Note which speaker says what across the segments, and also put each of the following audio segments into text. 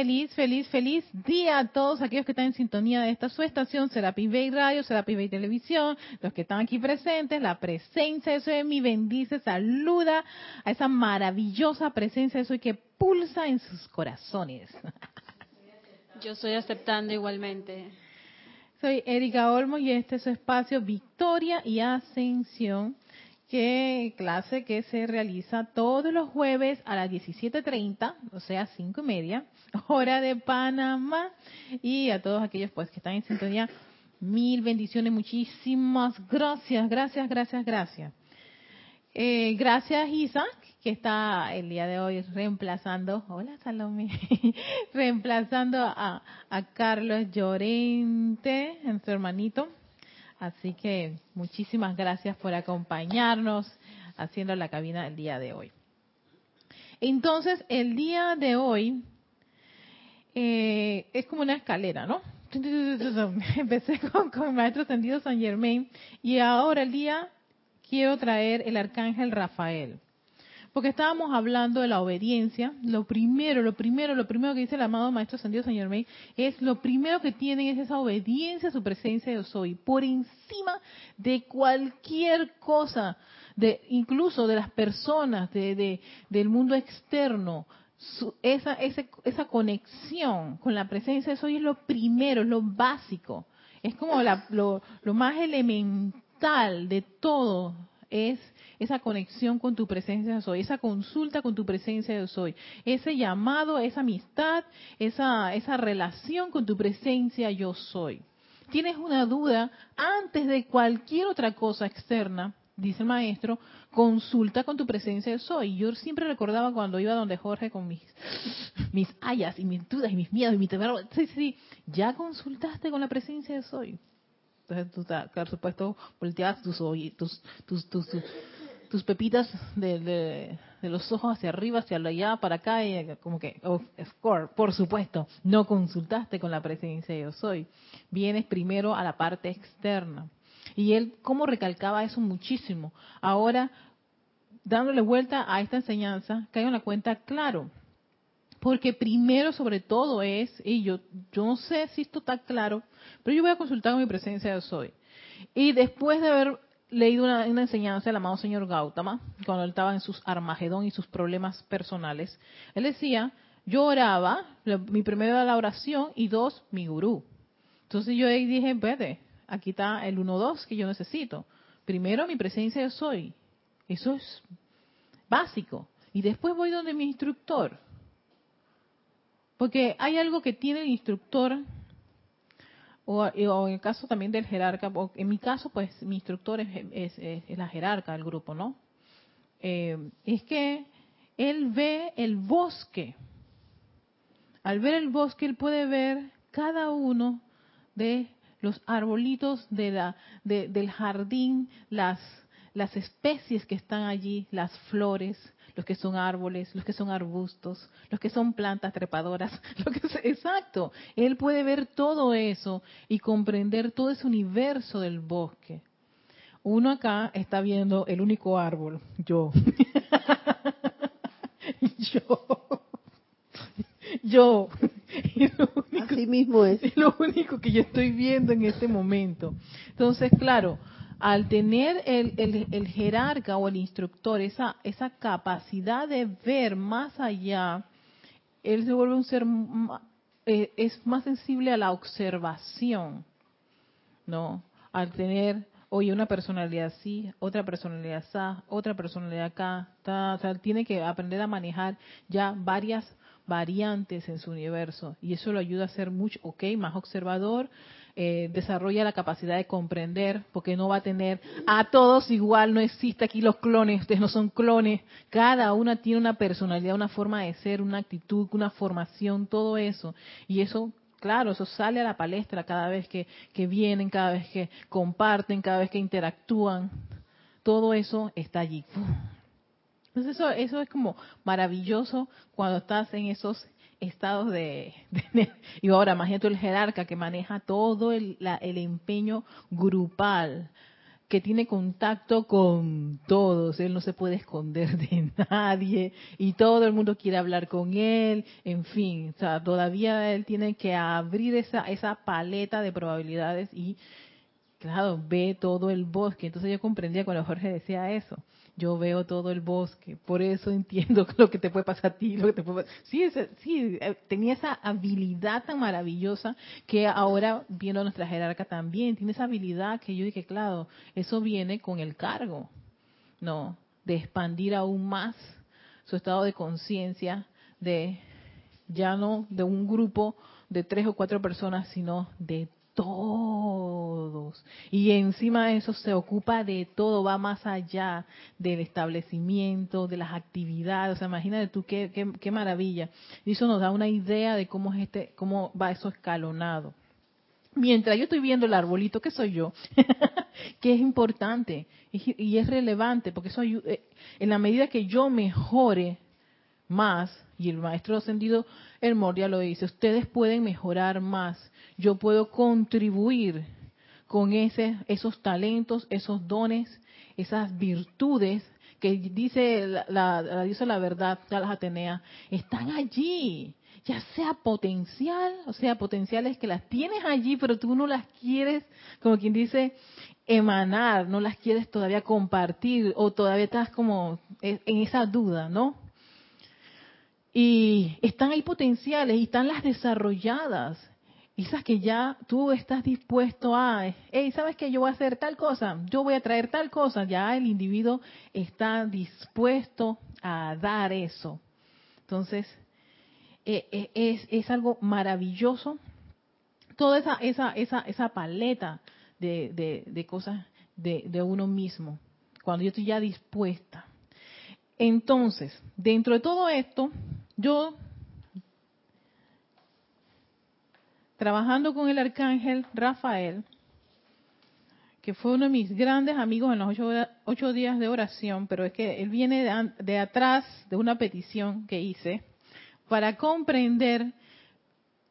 Speaker 1: feliz, feliz, feliz día a todos aquellos que están en sintonía de esta su estación, Serapis Bay Radio, Serapis Bay Televisión, los que están aquí presentes, la presencia de Soy mi bendice, saluda a esa maravillosa presencia de Soy que pulsa en sus corazones.
Speaker 2: Yo estoy aceptando igualmente.
Speaker 1: Soy Erika Olmo y este es su espacio Victoria y Ascensión que clase que se realiza todos los jueves a las 17.30, o sea, cinco y media, hora de Panamá. Y a todos aquellos pues que están en sintonía, mil bendiciones, muchísimas gracias, gracias, gracias, gracias. Eh, gracias Isa, que está el día de hoy reemplazando, hola Salome, reemplazando a, a Carlos Llorente, en su hermanito Así que muchísimas gracias por acompañarnos haciendo la cabina el día de hoy. Entonces, el día de hoy eh, es como una escalera, ¿no? Empecé con, con Maestro Ascendido San Germain y ahora el día quiero traer el Arcángel Rafael. Porque estábamos hablando de la obediencia. Lo primero, lo primero, lo primero que dice el amado Maestro Ascendido Señor May es lo primero que tienen es esa obediencia a su presencia yo soy. Por encima de cualquier cosa, de incluso de las personas, de, del mundo externo. esa, esa, conexión con la presencia de soy es lo primero, es lo básico. Es como lo, lo más elemental de todo es esa conexión con tu presencia de soy, esa consulta con tu presencia de soy, ese llamado, esa amistad, esa, esa relación con tu presencia yo soy. Tienes una duda antes de cualquier otra cosa externa, dice el maestro, consulta con tu presencia de soy. Yo siempre recordaba cuando iba donde Jorge con mis, mis hayas y mis dudas y mis miedos y mi temor. Sí, sí, ya consultaste con la presencia de soy. Entonces tú, por supuesto, volteabas tus, tus, tus, tus, tus pepitas de, los ojos hacia arriba, hacia allá, para acá, y como que, oh, score, por supuesto, no consultaste con la presencia de yo soy. Vienes primero a la parte externa. Y él, ¿cómo recalcaba eso muchísimo? Ahora, dándole vuelta a esta enseñanza, caigo en la cuenta, claro, porque primero sobre todo es, y yo, yo no sé si esto está claro, pero yo voy a consultar con mi presencia de soy. Y después de haber leído una, enseñanza del amado señor Gautama, cuando él estaba en sus Armagedón y sus problemas personales. Él decía, yo oraba, mi primero la oración y dos, mi gurú. Entonces yo ahí dije, vete, aquí está el 1-2 que yo necesito. Primero mi presencia yo soy. Eso es básico. Y después voy donde mi instructor. Porque hay algo que tiene el instructor o, en el caso también del jerarca, en mi caso, pues mi instructor es, la jerarca del grupo, ¿no? Eh, es que él ve el bosque. Al ver el bosque, él puede ver cada uno de los arbolitos de la, del jardín, las, las especies que están allí, las flores, los que son árboles, los que son arbustos, los que son plantas trepadoras, lo que exacto. Él puede ver todo eso y comprender todo ese universo del bosque. Uno acá está viendo el único árbol, yo. yo. Yo.
Speaker 3: Así mismo es.
Speaker 1: Es lo único que yo estoy viendo en este momento. Entonces, claro, al tener el, el, jerarca o el instructor esa, esa capacidad de ver más allá, él se vuelve un ser, eh, es más sensible a la observación, ¿no? Al tener, oye, una personalidad así, otra personalidad así, otra personalidad acá, tiene que aprender a manejar ya varias variantes en su universo y eso lo ayuda a ser mucho, ok, más observador, eh, desarrolla la capacidad de comprender, porque no va a tener a todos igual, no existe aquí los clones, ustedes no son clones, cada una tiene una personalidad, una forma de ser, una actitud, una formación, todo eso. Y eso, claro, eso sale a la palestra cada vez que, que vienen, cada vez que comparten, cada vez que interactúan, todo eso está allí. Entonces eso, eso es como maravilloso cuando estás en esos estados de, y ahora imagínate el jerarca que maneja todo el, el empeño grupal que tiene contacto con todos, él no se puede esconder de nadie y todo el mundo quiere hablar con él, en fin, o sea, todavía él tiene que abrir esa, esa paleta de probabilidades y, claro, ve todo el bosque. Entonces yo comprendía cuando Jorge decía eso yo veo todo el bosque, por eso entiendo lo que te puede pasar a ti, lo que te puede Sí, sí, eh, tenía esa habilidad tan maravillosa que ahora viendo nuestra jerarca también, tiene esa habilidad que yo dije, claro, eso viene con el cargo, ¿no? De expandir aún más su estado de conciencia, de ya no de un grupo de tres o cuatro personas, sino de todos. Y encima de eso se ocupa de todo, va más allá del establecimiento, de las actividades. O sea, imagínate tú qué, qué, qué maravilla. Y eso nos da una idea de cómo es este, cómo va eso escalonado. Mientras yo estoy viendo el arbolito, que soy yo, que es importante y es relevante, porque eso eh, en la medida que yo mejore más, y el maestro ascendido el Moria lo dice, ustedes pueden mejorar más, yo puedo contribuir con ese, esos talentos, esos dones, esas virtudes que dice la, diosa la verdad, las Atenea, están allí, ya sea potencial, o sea, potenciales que las tienes allí, pero tú no las quieres, como quien dice, emanar, no las quieres todavía compartir, o todavía estás como en esa duda, ¿no? Y están ahí potenciales y están las desarrolladas. Esas que ya tú estás dispuesto a, hey, ¿sabes que yo voy a hacer tal cosa? Yo voy a traer tal cosa. Ya el individuo está dispuesto a dar eso. Entonces, eh, eh, es, es algo maravilloso. Toda esa, esa, esa, esa paleta de, de, de cosas de, de uno mismo. Cuando yo estoy ya dispuesta. Entonces, dentro de todo esto, yo, trabajando con el arcángel Rafael, que fue uno de mis grandes amigos en los ocho, días de oración, pero es que él viene de, atrás de una petición que hice para comprender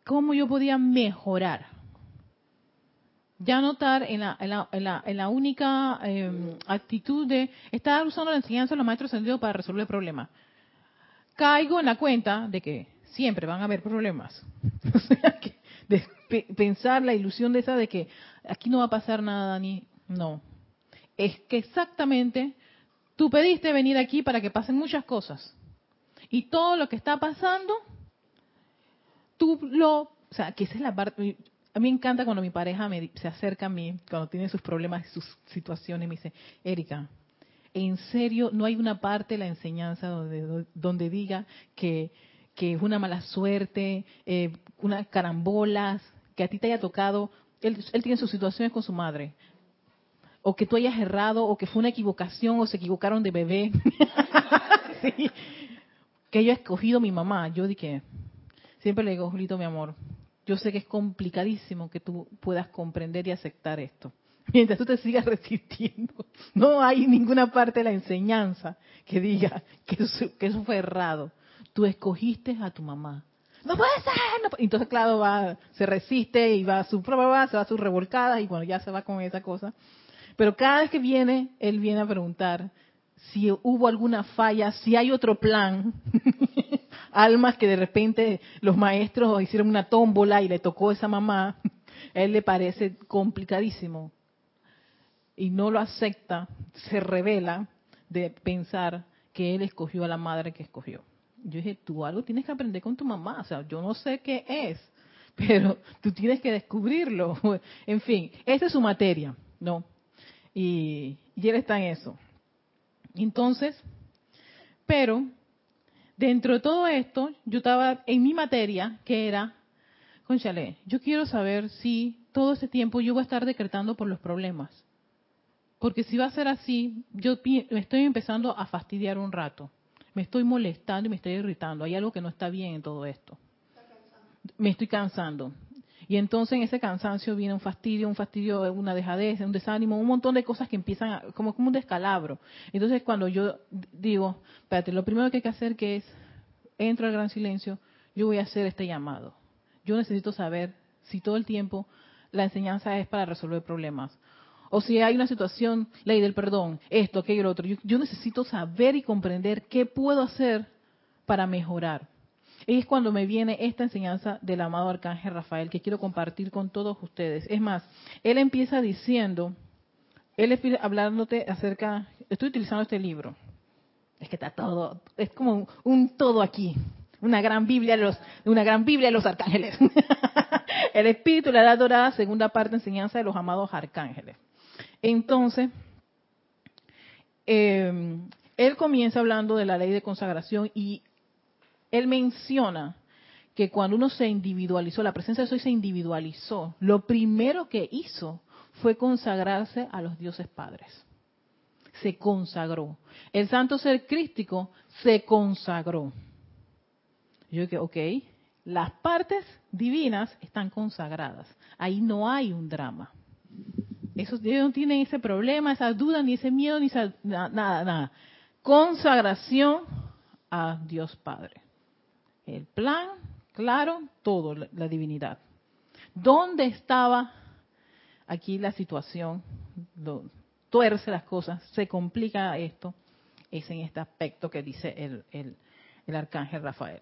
Speaker 1: cómo yo podía mejorar. Ya notar en la, en la, en la, única em, actitud de estar usando la enseñanza de los maestros sentidos para resolver problemas caigo en la cuenta de que siempre van a haber problemas. o sea, que de pensar la ilusión de esa de que aquí no va a pasar nada ni no. Es que exactamente tú pediste venir aquí para que pasen muchas cosas. Y todo lo que está pasando, tú lo, o sea, que esa es la parte, a mí me encanta cuando mi pareja me, se acerca a mí, cuando tiene sus problemas y sus situaciones, me dice, Erika, en serio no hay una parte de la enseñanza donde, donde diga que, es una mala suerte, eh, unas carambolas, que a ti te haya tocado, él, él tiene sus situaciones con su madre, o que tú hayas errado, o que fue una equivocación, o se equivocaron de bebé. Que yo he escogido mi mamá. Yo dije, siempre le digo, Julito, mi amor, yo sé que es complicadísimo que tú puedas comprender y aceptar esto mientras tú te sigas resistiendo. No hay ninguna parte de la enseñanza que diga que eso, fue errado. Tú escogiste a tu mamá. No puede ser. Entonces, claro, va, se resiste y va a su prueba, se va a sus revolcadas y bueno, ya se va con esa cosa. Pero cada vez que viene, él viene a preguntar si hubo alguna falla, si hay otro plan. Almas que de repente los maestros hicieron una tómbola y le tocó a esa mamá. A él le parece complicadísimo y no lo acepta, se revela de pensar que él escogió a la madre que escogió. Yo dije, tú algo tienes que aprender con tu mamá, o sea, yo no sé qué es, pero tú tienes que descubrirlo. En fin, esa es su materia, ¿no? Y, y él está en eso. Entonces, pero dentro de todo esto, yo estaba en mi materia, que era, conchale, yo quiero saber si todo ese tiempo yo voy a estar decretando por los problemas. Porque si va a ser así, yo me estoy empezando a fastidiar un rato. Me estoy molestando y me estoy irritando. Hay algo que no está bien en todo esto. Me estoy cansando. Y entonces en ese cansancio viene un fastidio, un fastidio, una dejadez, un desánimo, un montón de cosas que empiezan como, como un descalabro. Entonces cuando yo digo, espérate, lo primero que hay que hacer que es, entro al gran silencio, yo voy a hacer este llamado. Yo necesito saber si todo el tiempo la enseñanza es para resolver problemas O si hay una situación, ley del perdón, esto, aquello, lo otro. Yo, necesito saber y comprender qué puedo hacer para mejorar. Y es cuando me viene esta enseñanza del amado Arcángel Rafael que quiero compartir con todos ustedes. Es más, él empieza diciendo, él empieza hablándote acerca, estoy utilizando este libro. Es que está todo, es como un todo aquí. Una gran Biblia de los, una gran Biblia de los arcángeles. el Espíritu, la Edad Dorada, segunda parte, enseñanza de los amados arcángeles. Entonces, eh, él comienza hablando de la ley de consagración y él menciona que cuando uno se individualizó, la presencia de Soy se individualizó, lo primero que hizo fue consagrarse a los dioses padres. Se consagró. El santo ser crístico se consagró. Yo dije, ok, las partes divinas están consagradas. Ahí no hay un drama. Esos, ellos no tienen ese problema, esa duda, ni ese miedo, ni esa, nada, nada. Consagración a Dios Padre. El plan, claro, todo, la, divinidad. ¿Dónde estaba aquí la situación? tuerce las cosas, se complica esto, es en este aspecto que dice el, el arcángel Rafael.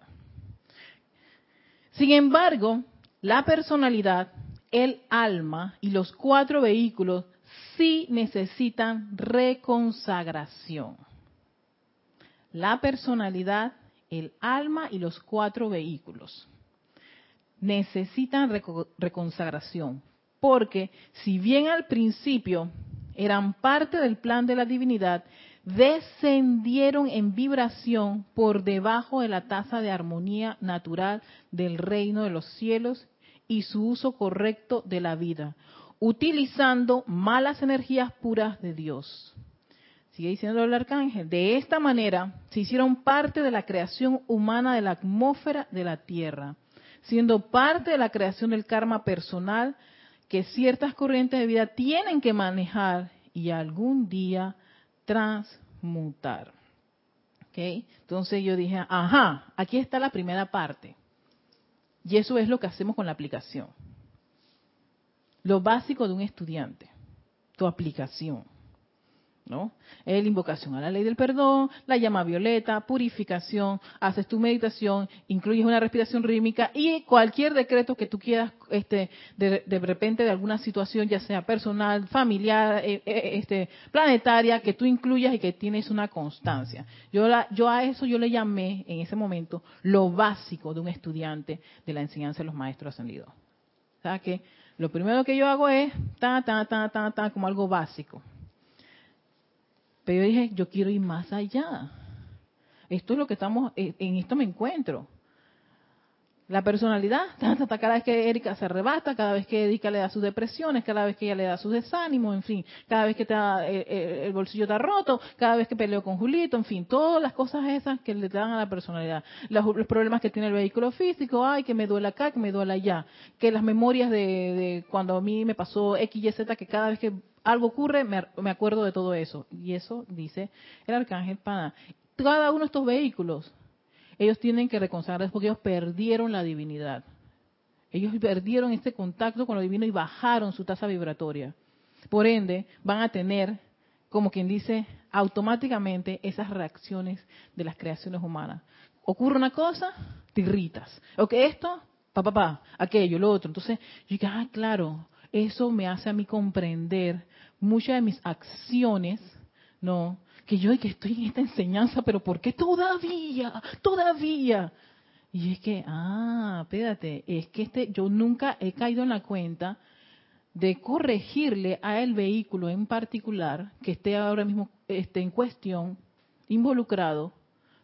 Speaker 1: Sin embargo, la personalidad, el alma y los cuatro vehículos sí necesitan reconsagración. La personalidad, el alma y los cuatro vehículos necesitan reconsagración, porque si bien al principio eran parte del plan de la divinidad, descendieron en vibración por debajo de la tasa de armonía natural del reino de los cielos y su uso correcto de la vida, utilizando malas energías puras de Dios. Sigue diciendo el arcángel, de esta manera se hicieron parte de la creación humana de la atmósfera de la Tierra, siendo parte de la creación del karma personal que ciertas corrientes de vida tienen que manejar y algún día transmutar. ¿Okay? Entonces yo dije, ajá, aquí está la primera parte. Y eso es lo que hacemos con la aplicación. Lo básico de un estudiante, tu aplicación. ¿No? El invocación a la ley del perdón, la llama violeta, purificación, haces tu meditación, incluyes una respiración rítmica y cualquier decreto que tú quieras, este, de, repente de alguna situación, ya sea personal, familiar, eh, eh, este, planetaria, que tú incluyas y que tienes una constancia. Yo, la, yo a eso yo le llamé en ese momento lo básico de un estudiante de la enseñanza de los maestros ascendidos. O sea que lo primero que yo hago es ta, ta, ta, ta, ta, como algo básico. Pero yo dije, yo quiero ir más allá. Esto es lo que estamos, eh, en esto me encuentro. La personalidad, cada vez que Erika se arrebata, cada vez que Erika le da sus depresiones, cada vez que ella le da sus desánimos, en fin, cada vez que eh, eh, el bolsillo está roto, cada vez que peleo con Julito, en fin, todas las cosas esas que le dan a la personalidad. Los, problemas que tiene el vehículo físico, ay, que me duele acá, que me duele allá, que las memorias de, de cuando a mí me pasó X, Y, Z, que cada vez que algo ocurre, me, acuerdo de todo eso. Y eso dice el arcángel Pana. Cada uno de estos vehículos, ellos tienen que reconsagrarse porque ellos perdieron la divinidad. Ellos perdieron este contacto con lo divino y bajaron su tasa vibratoria. Por ende, van a tener, como quien dice, automáticamente esas reacciones de las creaciones humanas. Ocurre una cosa, te irritas. O que esto, pa, pa, pa, aquello, lo otro. Entonces, yo digo, ah, claro, eso me hace a mí comprender muchas de mis acciones, ¿no? Que yo que estoy en esta enseñanza, pero ¿por qué todavía? Todavía. Y es que, ah, espérate, es que este, yo nunca he caído en la cuenta de corregirle a el vehículo en particular que esté ahora mismo esté en cuestión, involucrado,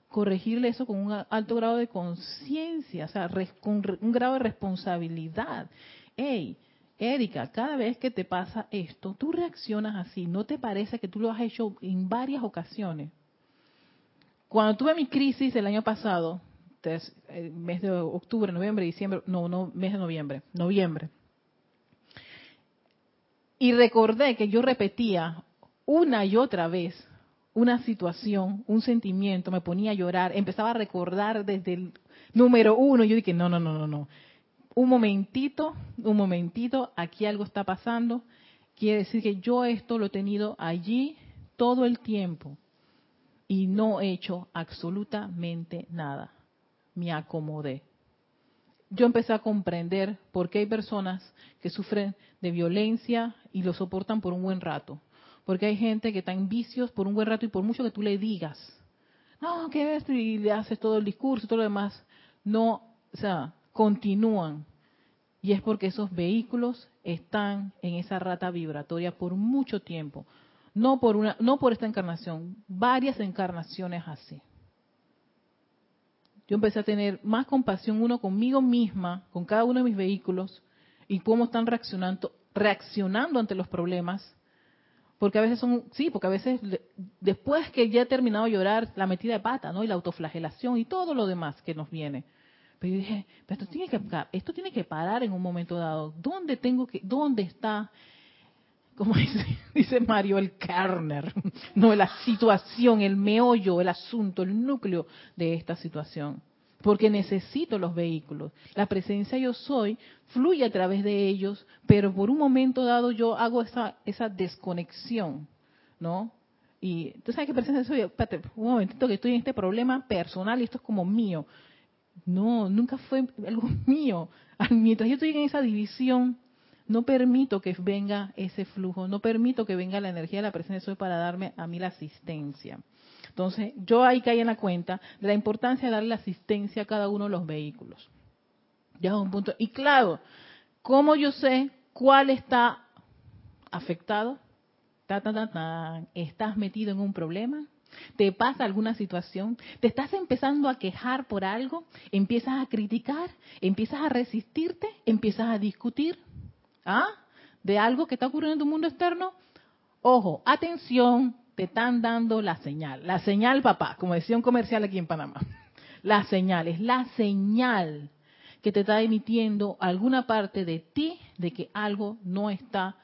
Speaker 1: corregirle eso con un alto grado de conciencia, o sea, con un grado de responsabilidad. Ey, Erika, cada vez que te pasa esto, tú reaccionas así. ¿No te parece que tú lo has hecho en varias ocasiones? Cuando tuve mi crisis el año pasado, el mes de octubre, noviembre, diciembre, no, no, mes de noviembre, noviembre. Y recordé que yo repetía una y otra vez una situación, un sentimiento, me ponía a llorar, empezaba a recordar desde el número uno. Yo dije, no, no, no, no, no un momentito, un momentito, aquí algo está pasando. quiere decir que yo esto lo he tenido allí todo el tiempo y no he hecho absolutamente nada. Me acomodé. Yo empecé a comprender por qué hay personas que sufren de violencia y lo soportan por un buen rato. Porque hay gente que está en vicios por un buen rato y por mucho que tú le digas, no, ¿qué es? Y le haces todo el discurso y todo lo demás, no, o sea, continúan. Y es porque esos vehículos están en esa rata vibratoria por mucho tiempo. No por, una, no por esta encarnación, varias encarnaciones así. Yo empecé a tener más compasión uno conmigo misma, con cada uno de mis vehículos, y cómo están reaccionando, reaccionando ante los problemas. Porque a veces son, sí, porque a veces después que ya he terminado de llorar, la metida de pata, ¿no? Y la autoflagelación y todo lo demás que nos viene. Pero yo dije, esto tiene que, esto tiene que parar en un momento dado. ¿Dónde tengo que, dónde está como dice, dice Mario, el Kerner, no la situación, el meollo, el asunto, el núcleo de esta situación. Porque necesito los vehículos. La presencia yo soy fluye a través de ellos, pero por un momento dado yo hago esa, esa desconexión, ¿no? Y tú sabes que presencia soy, espérate, un momentito que estoy en este problema personal y esto es como mío. No, nunca fue algo mío. Mientras yo estoy en esa división, no permito que venga ese flujo, no permito que venga la energía de la presencia de Soy para darme a mí la asistencia. Entonces, yo ahí caí en la cuenta de la importancia de darle la asistencia a cada uno de los vehículos. Ya es un punto. Y claro, ¿cómo yo sé cuál está afectado? Ta, ta, ta, ¿Estás metido en un problema? ¿Te pasa alguna situación? ¿Te estás empezando a quejar por algo? ¿Empiezas a criticar? ¿Empiezas a resistirte? ¿Empiezas a discutir? ¿Ah? De algo que está ocurriendo en tu mundo externo. Ojo, atención, te están dando la señal. La señal, papá, como decía un comercial aquí en Panamá. La señal, es la señal que te está emitiendo alguna parte de ti de que algo no está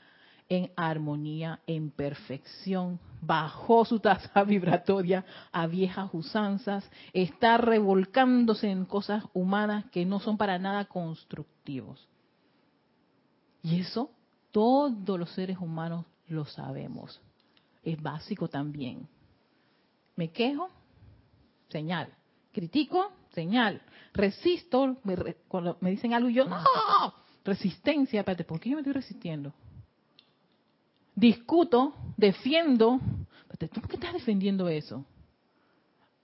Speaker 1: en armonía, en perfección, bajó su tasa vibratoria a viejas usanzas, está revolcándose en cosas humanas que no son para nada constructivos. Y eso todos los seres humanos lo sabemos. Es básico también. Me quejo, señal. Critico, señal. Resisto, cuando me dicen algo y yo, no, resistencia, espérate, ¿por qué yo me estoy resistiendo? Discuto, defiendo, ¿tú por qué estás defendiendo eso?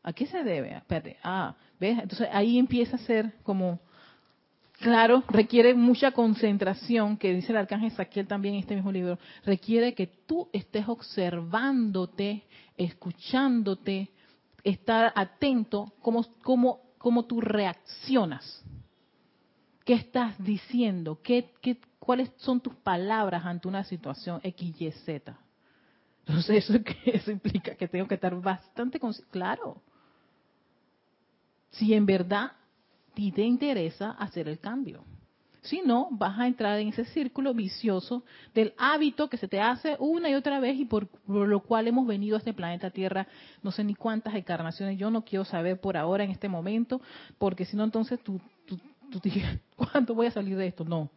Speaker 1: ¿A qué se debe? Ah, ¿ves? Entonces ahí empieza a ser como Claro, requiere mucha concentración, que dice el arcángel Saquiel también en este mismo libro. Requiere que tú estés observándote, escuchándote, estar atento cómo, cómo, cómo tú reaccionas. ¿Qué estás diciendo? ¿Qué, qué, ¿Cuáles son tus palabras ante una situación X, Y, Z? Entonces, eso, eso implica que tengo que estar bastante claro. Si en verdad ti te interesa hacer el cambio. Si no, vas a entrar en ese círculo vicioso del hábito que se te hace una y otra vez y por, lo cual hemos venido a este planeta Tierra no sé ni cuántas encarnaciones. Yo no quiero saber por ahora en este momento, porque si no entonces tú, ¿cuánto voy a salir de esto? No.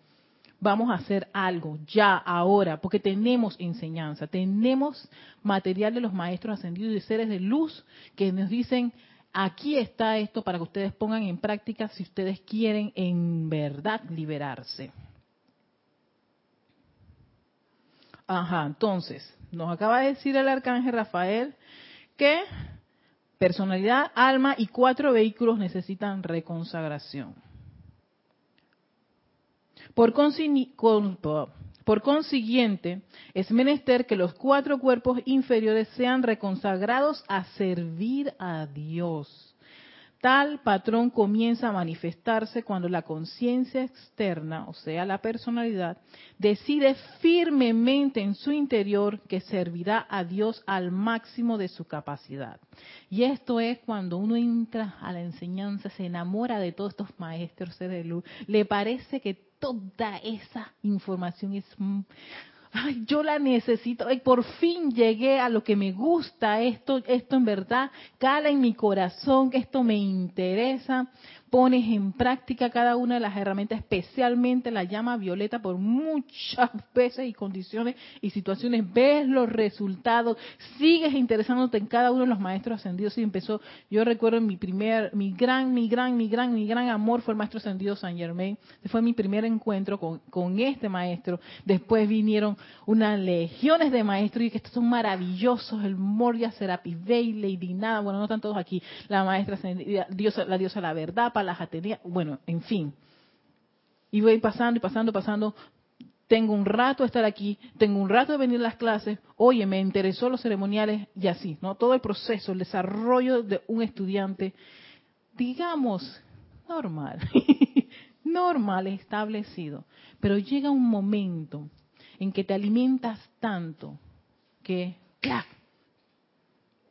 Speaker 1: Vamos a hacer algo ya, ahora, porque tenemos enseñanza, tenemos material de los maestros ascendidos y seres de luz que nos dicen, Aquí está esto para que ustedes pongan en práctica si ustedes quieren en verdad liberarse. Ajá, entonces, nos acaba de decir el arcángel Rafael que personalidad, alma y cuatro vehículos necesitan reconsagración. Por, consiguiente, es menester que los cuatro cuerpos inferiores sean reconsagrados a servir a Dios. Tal patrón comienza a manifestarse cuando la conciencia externa, o sea, la personalidad, decide firmemente en su interior que servirá a Dios al máximo de su capacidad. Y esto es cuando uno entra a la enseñanza, se enamora de todos estos maestros de luz, le parece que toda esa información es ay, yo la necesito, y por fin llegué a lo que me gusta, esto, esto en verdad cala en mi corazón, esto me interesa. Pones en práctica cada una de las herramientas, especialmente la llama violeta por muchas veces y condiciones y situaciones, ves los resultados, sigues interesándote en cada uno de los maestros ascendidos. Y empezó, yo recuerdo mi primer, mi gran, mi gran, mi gran, mi gran amor fue el maestro ascendido San Germain, fue mi primer encuentro con, con este maestro, después vinieron unas legiones de maestros y que estos son maravillosos, el Moria Serapis Bey, Lady bueno, no están todos aquí, la maestra diosa, la diosa la verdad, Palas Atenea, bueno, en fin. Y voy pasando y pasando, pasando. Tengo un rato de estar aquí, tengo un rato de venir a las clases, oye, me interesó los ceremoniales y así, ¿no? Todo el proceso, el desarrollo de un estudiante, digamos, normal, normal, establecido. Pero llega un momento en que te alimentas tanto que, ¡clac!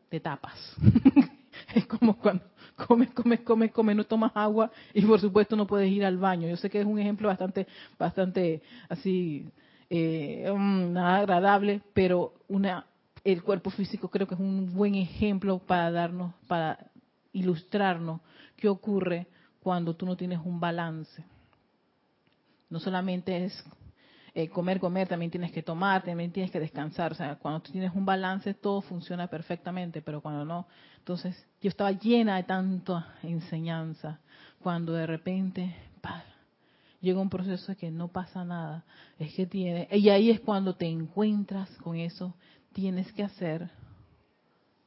Speaker 1: te tapas. es como cuando comes, comes, comes, comes, no tomas agua y por supuesto no puedes ir al baño. Yo sé que es un ejemplo bastante, bastante así, eh, mm, agradable, pero una, el cuerpo físico creo que es un buen ejemplo para darnos, para ilustrarnos qué ocurre cuando tú no tienes un balance. No solamente es eh, comer, comer, también tienes que tomar, también tienes que descansar. O sea, cuando tú tienes un balance, todo funciona perfectamente, pero cuando no, entonces yo estaba llena de tanta enseñanza, cuando de repente llega un proceso de que no pasa nada, es que tiene, y ahí es cuando te encuentras con eso, tienes que hacer,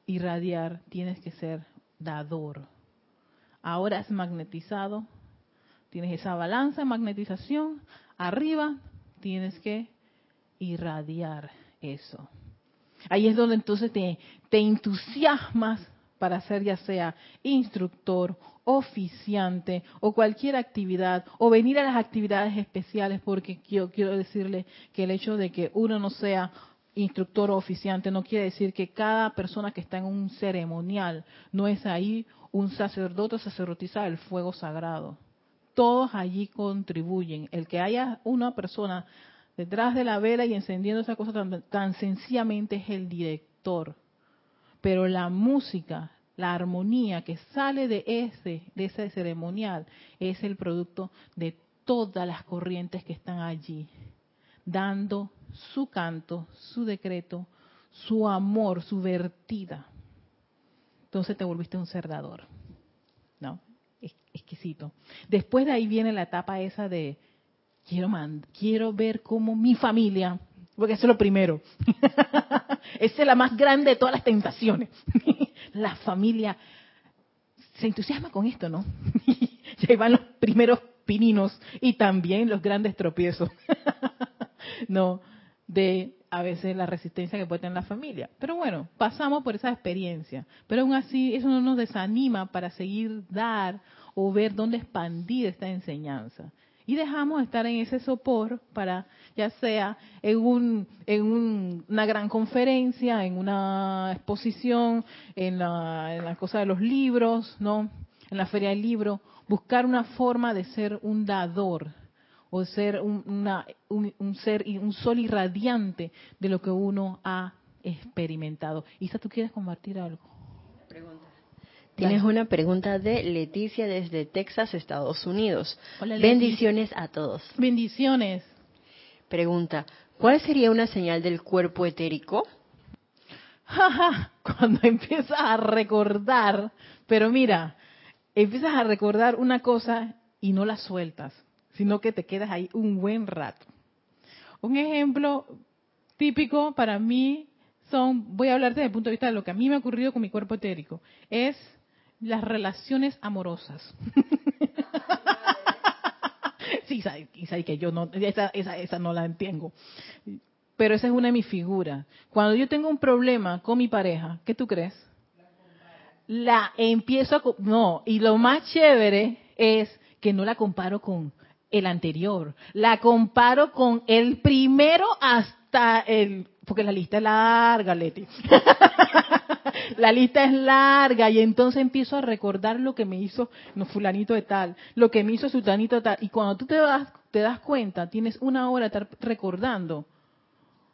Speaker 1: irradiar, tienes que ser dador. Ahora es magnetizado, tienes esa balanza de magnetización, arriba tienes que irradiar eso. Ahí es donde entonces te, te entusiasmas para ser ya sea instructor, oficiante o cualquier actividad o venir a las actividades especiales porque yo quiero decirle que el hecho de que uno no sea instructor o oficiante no quiere decir que cada persona que está en un ceremonial no es ahí un sacerdote o sacerdotisa del fuego sagrado todos allí contribuyen. El que haya una persona detrás de la vela y encendiendo esa cosa tan, sencillamente es el director. Pero la música, la armonía que sale de ese, de ese ceremonial es el producto de todas las corrientes que están allí, dando su canto, su decreto, su amor, su vertida. Entonces te volviste un cerdador. Exquisito. Después de ahí viene la etapa esa de quiero quiero ver cómo mi familia, porque eso es lo primero. esa es la más grande de todas las tentaciones. la familia se entusiasma con esto, ¿no? y ahí van los primeros pininos y también los grandes tropiezos. no, de a veces la resistencia que puede tener la familia. Pero bueno, pasamos por esa experiencia. Pero aún así, eso no nos desanima para seguir dar o ver dónde expandir esta enseñanza. Y dejamos estar en ese sopor para, ya sea en, un, en una gran conferencia, en una exposición, en la, en la cosa de los libros, ¿no? En la feria del libro, buscar una forma de ser un dador o ser un, una, un, un ser, un sol irradiante de lo que uno ha experimentado. Isa, ¿tú quieres compartir algo?
Speaker 4: Tienes una pregunta de Leticia desde Texas, Estados Unidos. Bendiciones a todos.
Speaker 1: Bendiciones.
Speaker 4: Pregunta, ¿cuál sería una señal del cuerpo etérico?
Speaker 1: Cuando empiezas a recordar, pero mira, empiezas a recordar una cosa y no la sueltas, sino que te quedas ahí un buen rato. Un ejemplo típico para mí son, voy a hablarte desde el punto de vista de lo que a mí me ha ocurrido con mi cuerpo etérico, es las relaciones amorosas. sí, sabe, que yo no, esa, esa, esa no la entiendo. Pero esa es una de mis figuras. Cuando yo tengo un problema con mi pareja, ¿qué tú crees? La empiezo a... No, y lo más chévere es que no la comparo con el anterior. La comparo con el primero hasta el... Porque la lista es larga, Leti. la lista es larga y entonces empiezo a recordar lo que me hizo no, fulanito de tal, lo que me hizo sultanito de tal. Y cuando tú te das, te das cuenta, tienes una hora de estar recordando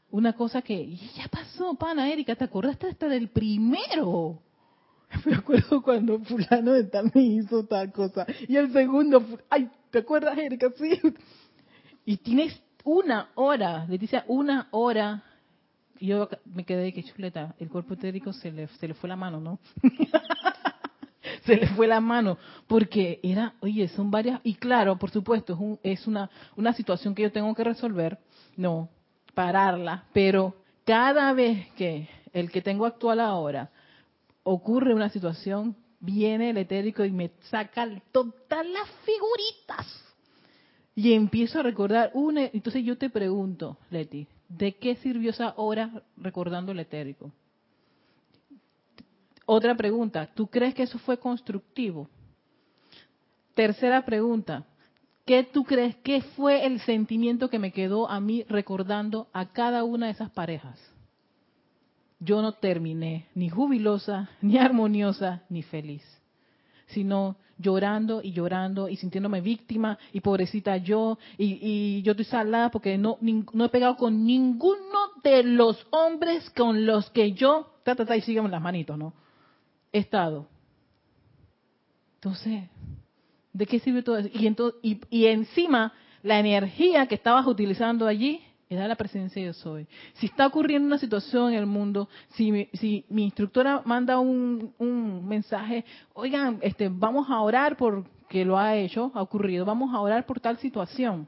Speaker 1: una cosa que ya pasó, pana Erika, ¿te acordaste hasta del primero? me acuerdo cuando fulano de tal me hizo tal cosa. Y el segundo, ay, ¿te acuerdas, Erika? Sí. Y tienes una hora, le dice una hora. Yo me quedé que chuleta, el cuerpo etérico se le, se le fue la mano, ¿no? se le fue la mano, porque era, oye, son varias, y claro, por supuesto, es, un, es una, una situación que yo tengo que resolver, no, pararla, pero cada vez que el que tengo actual ahora ocurre una situación, viene el etérico y me saca todas las figuritas. Y empiezo a recordar una, entonces yo te pregunto, Leti, ¿de qué sirvió esa hora recordando el etérico? Otra pregunta, ¿tú crees que eso fue constructivo? Tercera pregunta, ¿qué tú crees que fue el sentimiento que me quedó a mí recordando a cada una de esas parejas? Yo no terminé ni jubilosa, ni armoniosa, ni feliz, sino llorando y llorando y sintiéndome víctima y pobrecita yo y, yo estoy salada porque no, no he pegado con ninguno de los hombres con los que yo, ta, ta, ta, y síganme las manitos, ¿no? estado. Entonces, ¿de qué sirve todo eso? Y, y, encima, la energía que estabas utilizando allí era la presencia yo soy. Si está ocurriendo una situación en el mundo, si mi, instructora manda un, mensaje, oigan, este, vamos a orar por que lo ha hecho, ha ocurrido, vamos a orar por tal situación.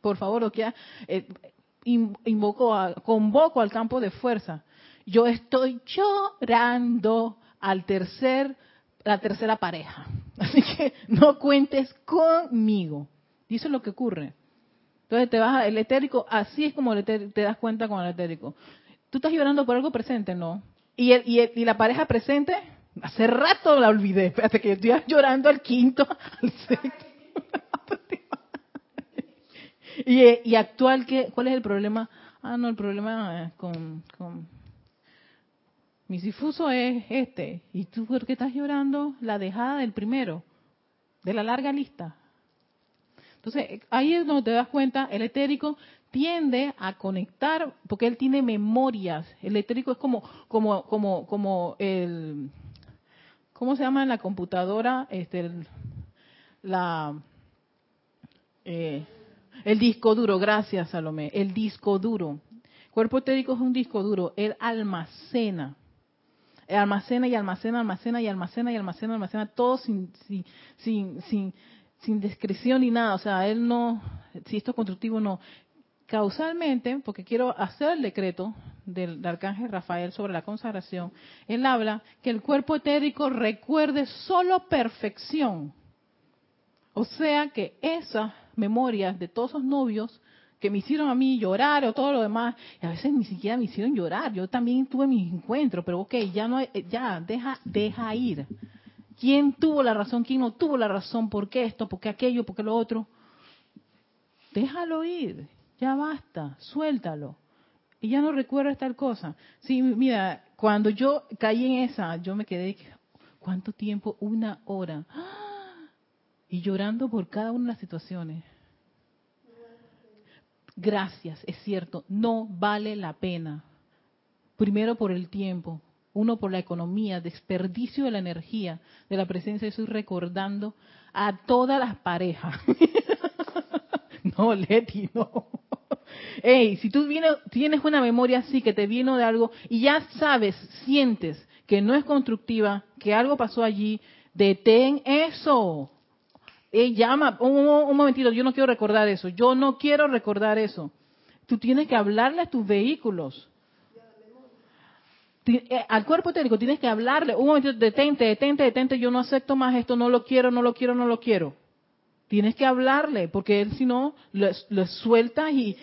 Speaker 1: Por favor, lo que eh, invoco a, convoco al campo de fuerza. Yo estoy llorando al tercer, la tercera pareja. Así que no cuentes conmigo. Es lo que ocurre. Entonces te vas el etérico, así es como te das cuenta con el etérico. Tú estás llorando por algo presente, ¿no? Y, el, y, y la pareja presente, hace rato la olvidé. Espérate que estoy llorando al quinto, al sexto. y, actual, ¿qué, ¿cuál es el problema? Ah, no, el problema con, con mi difuso es este. ¿Y tú por qué estás llorando? La dejada del primero, de la larga lista. Entonces, ahí es donde te das cuenta, el etérico tiende a conectar, porque él tiene memorias. El etérico es como, como, como, como el, ¿cómo se llama en la computadora? Este, el, la, eh, el disco duro, gracias Salomé, el disco duro. cuerpo etérico es un disco duro, él almacena almacena y almacena, almacena y almacena y almacena, almacena, todo sin, sin, sin, sin discreción ni nada. O sea, él no, si esto es constructivo, no. Causalmente, porque quiero hacer el decreto del, arcángel Rafael sobre la consagración, él habla que el cuerpo etérico recuerde solo perfección. O sea que esas memorias de todos esos novios que me hicieron a mí llorar o todo lo demás, y a veces ni siquiera me hicieron llorar, yo también tuve mis encuentros, pero ok, ya no, ya, deja, deja ir. ¿Quién tuvo la razón? ¿Quién no tuvo la razón? ¿Por qué esto? ¿Por qué aquello? ¿Por qué lo otro? Déjalo ir, ya basta, suéltalo. Y ya no recuerdas tal cosa. Sí, mira, cuando yo caí en esa, yo me quedé, ¿cuánto tiempo? Una hora. Y llorando por cada una de las situaciones gracias, es cierto, no vale la pena. Primero por el tiempo, uno por la economía, desperdicio de la energía, de la presencia, estoy recordando a todas las parejas. no, Leti, no. Ey, si tú tienes una memoria así que te vino de algo y ya sabes, sientes que no es constructiva, que algo pasó allí, detén eso llama, un, momentito, yo no quiero recordar eso, yo no quiero recordar eso. Tú tienes que hablarle a tus vehículos. Eh, al cuerpo técnico tienes que hablarle, un momentito, detente, detente, detente, yo no acepto más esto, no lo quiero, no lo quiero, no lo quiero. Tienes que hablarle, porque él si no, lo, suelta y...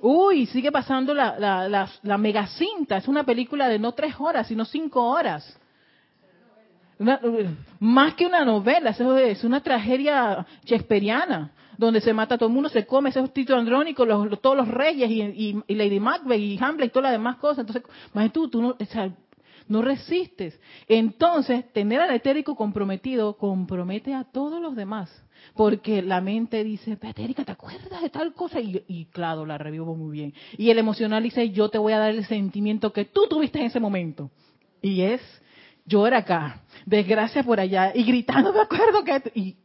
Speaker 1: Uy, sigue pasando la, la, la, la megacinta. Es una película de no tres horas, sino cinco horas más que una novela, es una tragedia shakespeariana, donde se mata a todo el mundo, se come esos títulos andrónicos, los, todos los reyes y, Lady Macbeth y Hamlet y todas las demás cosas. Entonces, más tú, tú no, no resistes. Entonces, tener al etérico comprometido compromete a todos los demás. Porque la mente dice, Etérica, ¿te acuerdas de tal cosa? Y, y, claro, la revivo muy bien. Y el emocional dice, yo te voy a dar el sentimiento que tú tuviste en ese momento. Y es llora acá, desgracia por allá, y gritando, me acuerdo que... Y,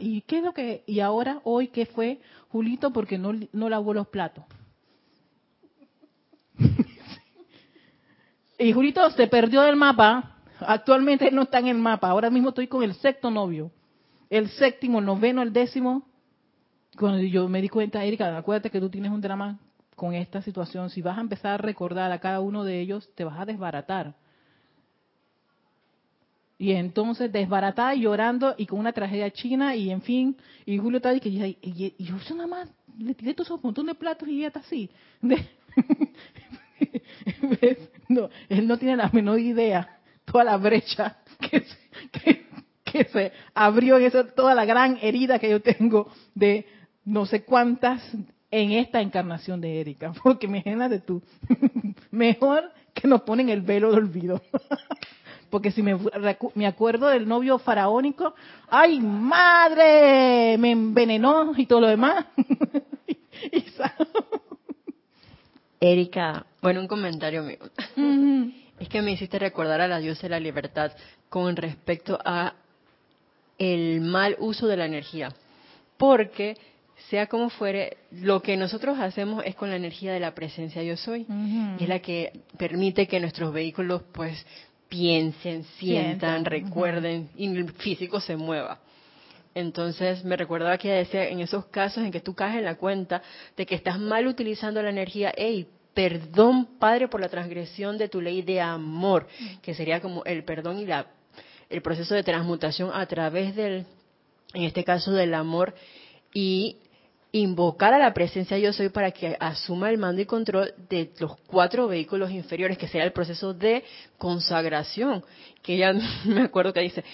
Speaker 1: ¿y qué es lo que... Y ahora, hoy, ¿qué fue? Julito porque no, no lavó los platos. y Julito se perdió del mapa, actualmente no está en el mapa, ahora mismo estoy con el sexto novio, el séptimo, el noveno, el décimo. Cuando yo me di cuenta, Erika, acuérdate que tú tienes un drama con esta situación, si vas a empezar a recordar a cada uno de ellos, te vas a desbaratar. Y entonces desbaratada llorando y con una tragedia china y en fin, y Julio está y, y, y, y yo nada más le tiré todos esos montón de platos y ella está así. no, él no tiene la menor idea toda la brecha que se, que, que se abrió en esa, toda la gran herida que yo tengo de no sé cuántas en esta encarnación de Erika, porque imagínate tú, mejor que nos ponen el velo de olvido. Porque si me, me acuerdo del novio faraónico, ¡ay madre! Me envenenó y todo lo demás.
Speaker 4: Erika, bueno, un comentario mío. Es que me hiciste recordar a la diosa de la libertad con respecto a el mal uso de la energía. Porque sea como fuere, lo que nosotros hacemos es con la energía de la presencia yo soy. y es la que permite que nuestros vehículos pues piensen, sientan, recuerden y el físico se mueva. Entonces me recordaba que decía en esos casos en que tú caes en la cuenta de que estás mal utilizando la energía, hey, perdón Padre por la transgresión de tu ley de amor, que sería como el perdón y la, el proceso de transmutación a través del, en este caso del amor y invocar a la presencia yo soy para que asuma el mando y control de los cuatro vehículos inferiores, que será el proceso de consagración, que ya me acuerdo que dice,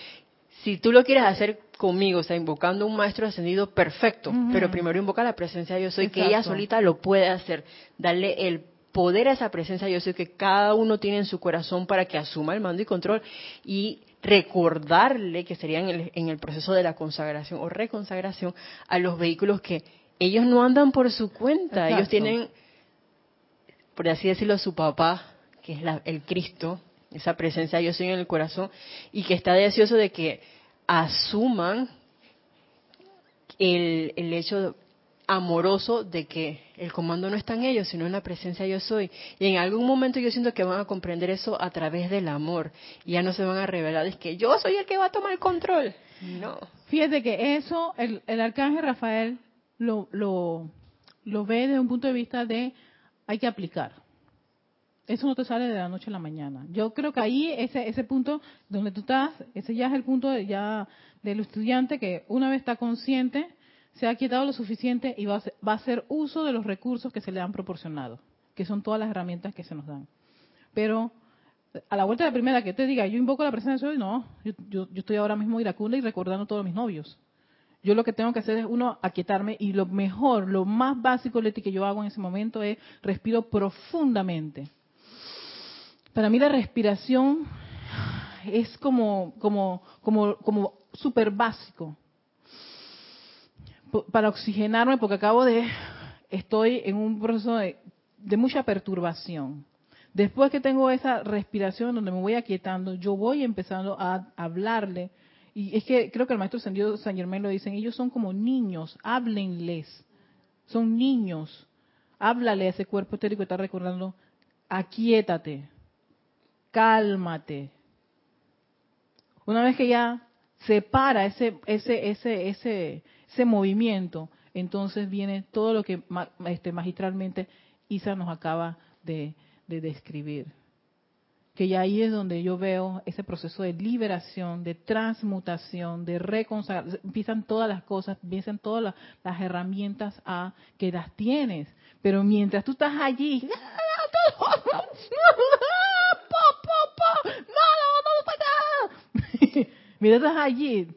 Speaker 4: si tú lo quieres hacer conmigo, o sea, invocando un maestro ascendido, perfecto, pero primero invoca la presencia yo soy, que ella solita lo puede hacer, darle el poder a esa presencia yo soy que cada uno tiene en su corazón para que asuma el mando y control y recordarle que sería en el, en el proceso de la consagración o reconsagración a los vehículos que ellos no andan por su cuenta, ellos tienen, por así decirlo, su papá, que es el Cristo, esa presencia yo soy en el corazón, y que está deseoso de que asuman el, el hecho amoroso de que el comando no está en ellos, sino en la presencia yo soy. Y en algún momento yo siento que van a comprender eso a través del amor. Y ya no se van a revelar, es que yo soy el que va a tomar el control. No.
Speaker 1: Fíjate que eso, el, el arcángel Rafael lo, lo, lo ve desde un punto de vista de hay que aplicar. Eso no te sale de la noche a la mañana. Yo creo que ahí ese ese punto donde tú estás, ese ya es el punto ya del estudiante que una vez está consciente, se ha quietado lo suficiente y va a, va a hacer uso de los recursos que se le han proporcionado, que son todas las herramientas que se nos dan. Pero a la vuelta de la primera que te diga, yo invoco la presencia de Dios, no, yo, yo, yo estoy ahora mismo iracunda y recordando todos mis novios. Yo lo que tengo que hacer es, uno, aquietarme y lo mejor, lo más básico, Leti, que yo hago en ese momento es respiro profundamente. Para mí la respiración es como, como, como, como súper básico para oxigenarme porque acabo de, estoy en un proceso de, de mucha perturbación. Después que tengo esa respiración donde me voy aquietando, yo voy empezando a hablarle y es que creo que el maestro ascendido San Germán lo dicen, ellos son como niños, háblenles, son niños. Háblale a ese cuerpo etérico que está recordando, aquietate, cálmate. Una vez que ya se para ese, ese, ese, ese, ese movimiento, entonces viene todo lo que este, magistralmente Isa nos acaba de, de describir que ya ahí es donde yo veo ese proceso de liberación, de transmutación, de reconsagración, empiezan todas las cosas, empiezan todas las, herramientas a que las tienes, pero mientras tú estás allí, mientras estás allí,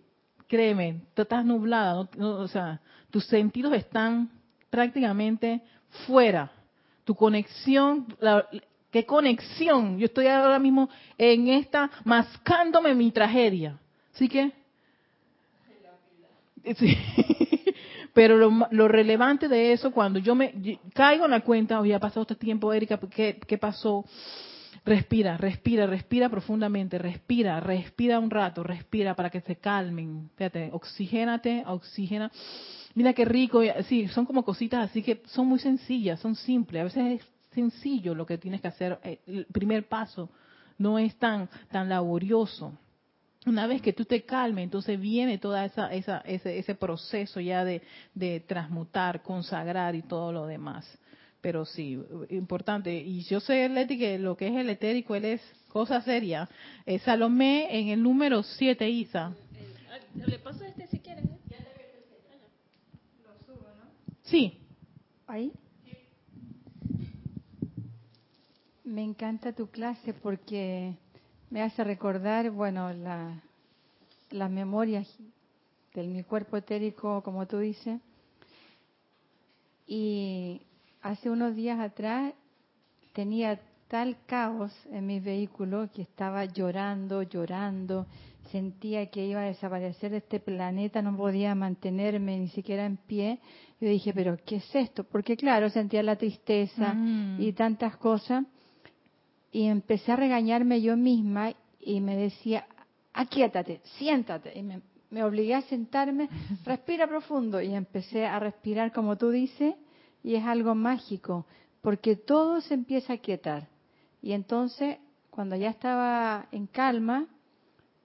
Speaker 1: créeme, tú estás nublada, o sea, tus sentidos están prácticamente fuera, tu conexión, la, qué conexión. Yo estoy ahora mismo en esta, mascándome mi tragedia. ¿Sí que? Sí. Pero lo, relevante de eso, cuando yo me caigo en la cuenta, hoy ha pasado este tiempo, Erika, ¿qué, qué pasó? Respira, respira, respira profundamente, respira, respira un rato, respira para que se calmen. Fíjate, oxigénate, oxigena. Mira qué rico, sí, son como cositas así que son muy sencillas, son simples. A veces es sencillo lo que tienes que hacer. Eh, el primer paso no es tan, tan laborioso. Una vez que tú te calmes, entonces viene toda esa, esa ese, ese proceso ya de, de transmutar, consagrar y todo lo demás pero sí, importante. Y yo sé, Leti, que lo que es el etérico, él es cosa seria. Eh, Salomé en el número 7, Isa.
Speaker 2: Le paso este si quieren.
Speaker 1: Lo subo, ¿no? Sí.
Speaker 5: ¿Ahí? Me encanta tu clase porque me hace recordar, bueno, la, las memorias de mi cuerpo etérico, como tú dices. Y hace unos días atrás tenía tal caos en mi vehículo que estaba llorando, llorando, sentía que iba a desaparecer de este planeta, no podía mantenerme ni siquiera en pie. Yo dije, pero ¿qué es esto? Porque claro, sentía la tristeza mm. y tantas cosas. Y empecé a regañarme yo misma y me decía, aquíétate, siéntate. Y me, me obligué a sentarme, respira profundo. Y empecé a respirar como tú dices y es algo mágico, porque todo se empieza a quietar. Y entonces, cuando ya estaba en calma,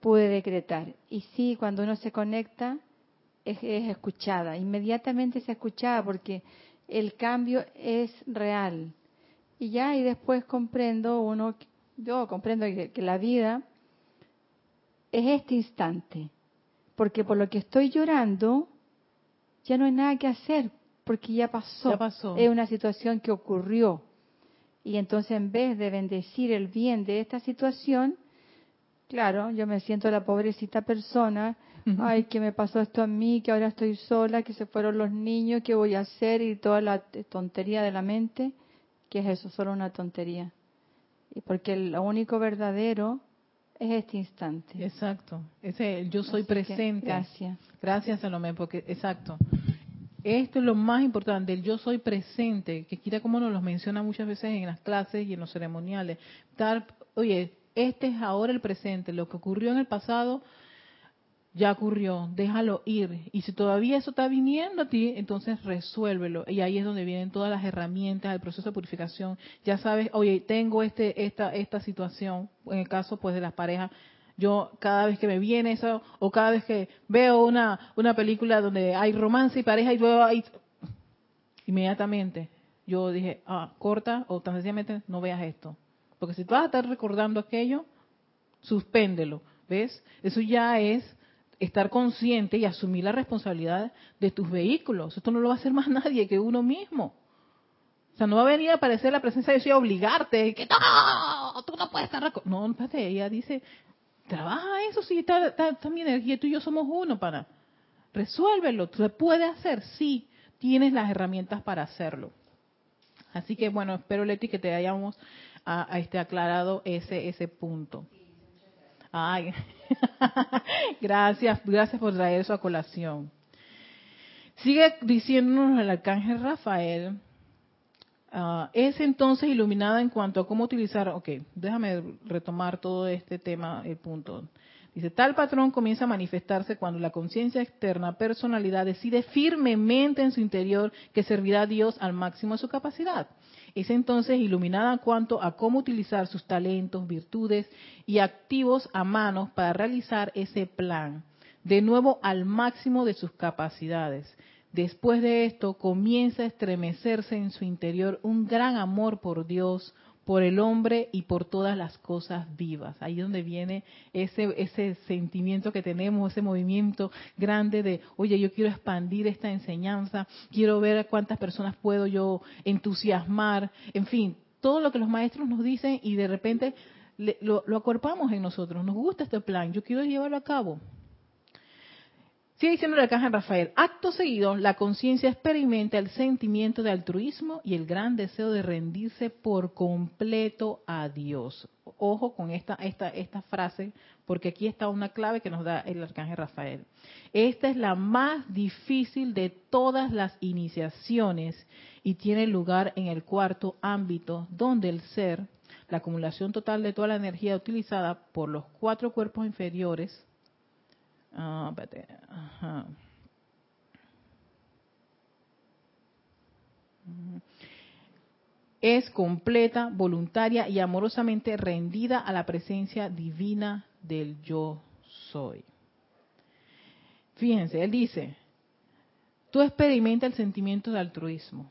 Speaker 5: pude decretar. Y sí, cuando uno se conecta, es, escuchada. Inmediatamente se escuchaba porque el cambio es real. Y ya, y después comprendo uno, yo comprendo que, que la vida es este instante. Porque por lo que estoy llorando, ya no hay nada que hacer, porque ya pasó.
Speaker 1: pasó.
Speaker 5: Es una situación que ocurrió. Y entonces en vez de bendecir el bien de esta situación, claro, yo me siento la pobrecita persona, ay, que me pasó esto a mí, que ahora estoy sola, que se fueron los niños, ¿qué voy a hacer? Y toda la tontería de la mente, que es eso, solo una tontería. Y porque lo único verdadero es este instante.
Speaker 1: Exacto. Ese yo soy presente.
Speaker 5: gracias.
Speaker 1: Gracias, Salomé, porque exacto. Esto es lo más importante, el yo soy presente, que quita como nos lo menciona muchas veces en las clases y en los ceremoniales. Dar, oye, este es ahora el presente, lo que ocurrió en el pasado ya ocurrió, déjalo ir. Y si todavía eso está viniendo a ti, entonces resuélvelo. Y ahí es donde vienen todas las herramientas del proceso de purificación. Ya sabes, oye, tengo este, esta, esta situación, en el caso pues de las parejas, yo cada vez que me viene eso, o cada vez que veo una, una película donde hay romance y pareja y veo ahí, inmediatamente yo dije, ah, corta o tan sencillamente no veas esto. Porque si tú vas a estar recordando aquello, suspéndelo, ¿ves? Eso ya es estar consciente y asumir la responsabilidad de tus vehículos. Esto no lo va a hacer más nadie que uno mismo. O sea, no va a venir a aparecer la presencia de Dios y a obligarte, que no, tú no puedes estar... No, espérate, ella dice, Trabaja eso, sí, está, está, mi energía, tú y yo somos uno para. Resuélvelo, ¿se puede hacer? Sí, tienes las herramientas para hacerlo. Así que bueno, espero Leti que te hayamos a, este aclarado ese ese punto. Ay, gracias, gracias por traer eso a colación. Sigue diciéndonos el arcángel Rafael Ah, es entonces iluminada en cuanto a cómo utilizar, ok, déjame retomar todo este tema, el punto. Dice, tal patrón comienza a manifestarse cuando la conciencia externa, personalidad, decide firmemente en su interior que servirá a Dios al máximo de su capacidad. Es entonces iluminada cuanto a cómo utilizar sus talentos, virtudes y activos a manos para realizar ese plan, de nuevo al máximo de sus capacidades. Después de esto comienza a estremecerse en su interior un gran amor por Dios, por el hombre y por todas las cosas vivas. Ahí es donde viene ese, ese sentimiento que tenemos, ese movimiento grande de, oye, yo quiero expandir esta enseñanza, quiero ver a cuántas personas puedo yo entusiasmar, en fin, todo lo que los maestros nos dicen y de repente lo, lo acorpamos en nosotros, nos gusta este plan, yo quiero llevarlo a cabo. Sigue diciendo caja en Rafael, acto seguido, la conciencia experimenta el sentimiento de altruismo y el gran deseo de rendirse por completo a Dios. Ojo con esta, esta, esta frase, porque aquí está una clave que nos da el arcángel Rafael. Esta es la más difícil de todas las iniciaciones y tiene lugar en el cuarto ámbito, donde el ser la acumulación total de toda la energía utilizada por los cuatro cuerpos inferiores. Ah, es completa, voluntaria y amorosamente rendida a la presencia divina del yo soy. Fíjense, él dice, tú experimenta el sentimiento de altruismo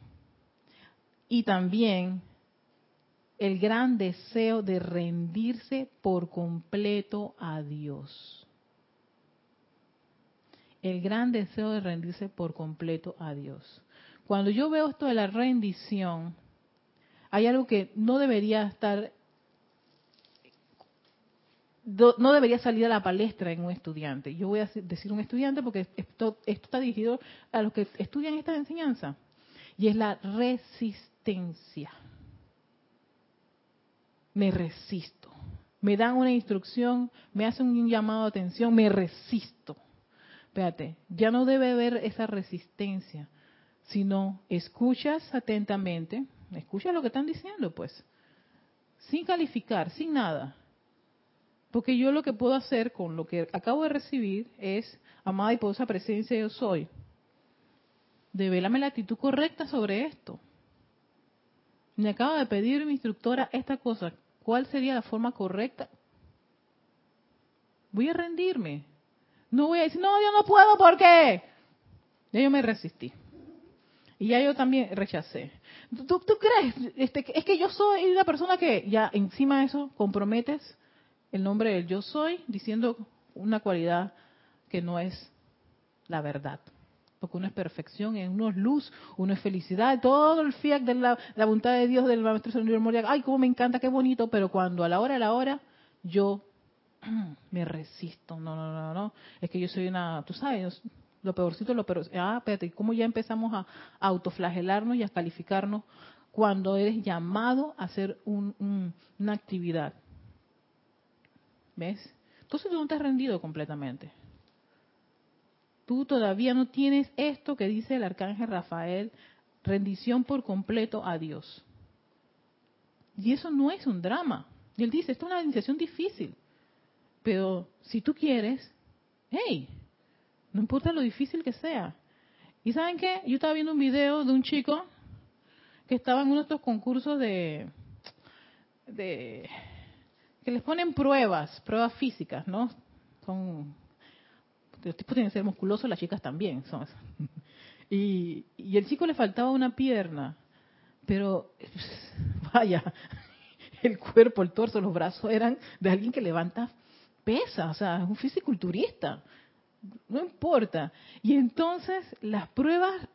Speaker 1: y también el gran deseo de rendirse por completo a Dios. El gran deseo de rendirse por completo a Dios. Cuando yo veo esto de la rendición, hay algo que no debería estar, no debería salir a la palestra en un estudiante. Yo voy a decir un estudiante porque esto, esto está dirigido a los que estudian esta enseñanza. Y es la resistencia. Me resisto. Me dan una instrucción, me hacen un llamado de atención, me resisto. Espérate, ya no debe haber esa resistencia, sino escuchas atentamente, Escucha lo que están diciendo, pues. Sin calificar, sin nada. Porque yo lo que puedo hacer con lo que acabo de recibir es, amada y poderosa presencia yo soy, devélame la actitud correcta sobre esto. Me acaba de pedir mi instructora esta cosa. ¿Cuál sería la forma correcta? Voy a rendirme. No voy a decir, no, yo no puedo porque ya yo me resistí. Y ya yo también rechacé. ¿Tú, crees? Este, es que yo soy una persona que ya encima de eso comprometes el nombre del yo soy diciendo una cualidad que no es la verdad. Porque uno es perfección, uno es luz, uno es felicidad, todo el fiat de la, voluntad de Dios, del Maestro Señor Moria. Ay, cómo me encanta, qué bonito, pero cuando a la hora, a la hora, yo me resisto. No, no, no, no. Es que yo soy una, tú sabes, lo peorcito, lo peor. Ah, espérate, ¿cómo ya empezamos a, autoflagelarnos y a calificarnos cuando eres llamado a hacer una actividad? ¿Ves? Entonces tú no te has rendido completamente. Tú todavía no tienes esto que dice el arcángel Rafael, rendición por completo a Dios. Y eso no es un drama. Y él dice, esto es una iniciación difícil. Pero si tú quieres, hey, no importa lo difícil que sea. ¿Y saben qué? Yo estaba viendo un video de un chico que estaba en uno de estos concursos de, de que les ponen pruebas, pruebas físicas, ¿no? Son los tipos tienen que ser musculosos, las chicas también son. Y, y el chico le faltaba una pierna, pero vaya, el cuerpo, el torso, los brazos eran de alguien que levanta pesa, o sea, es un fisiculturista no importa. Y entonces las pruebas,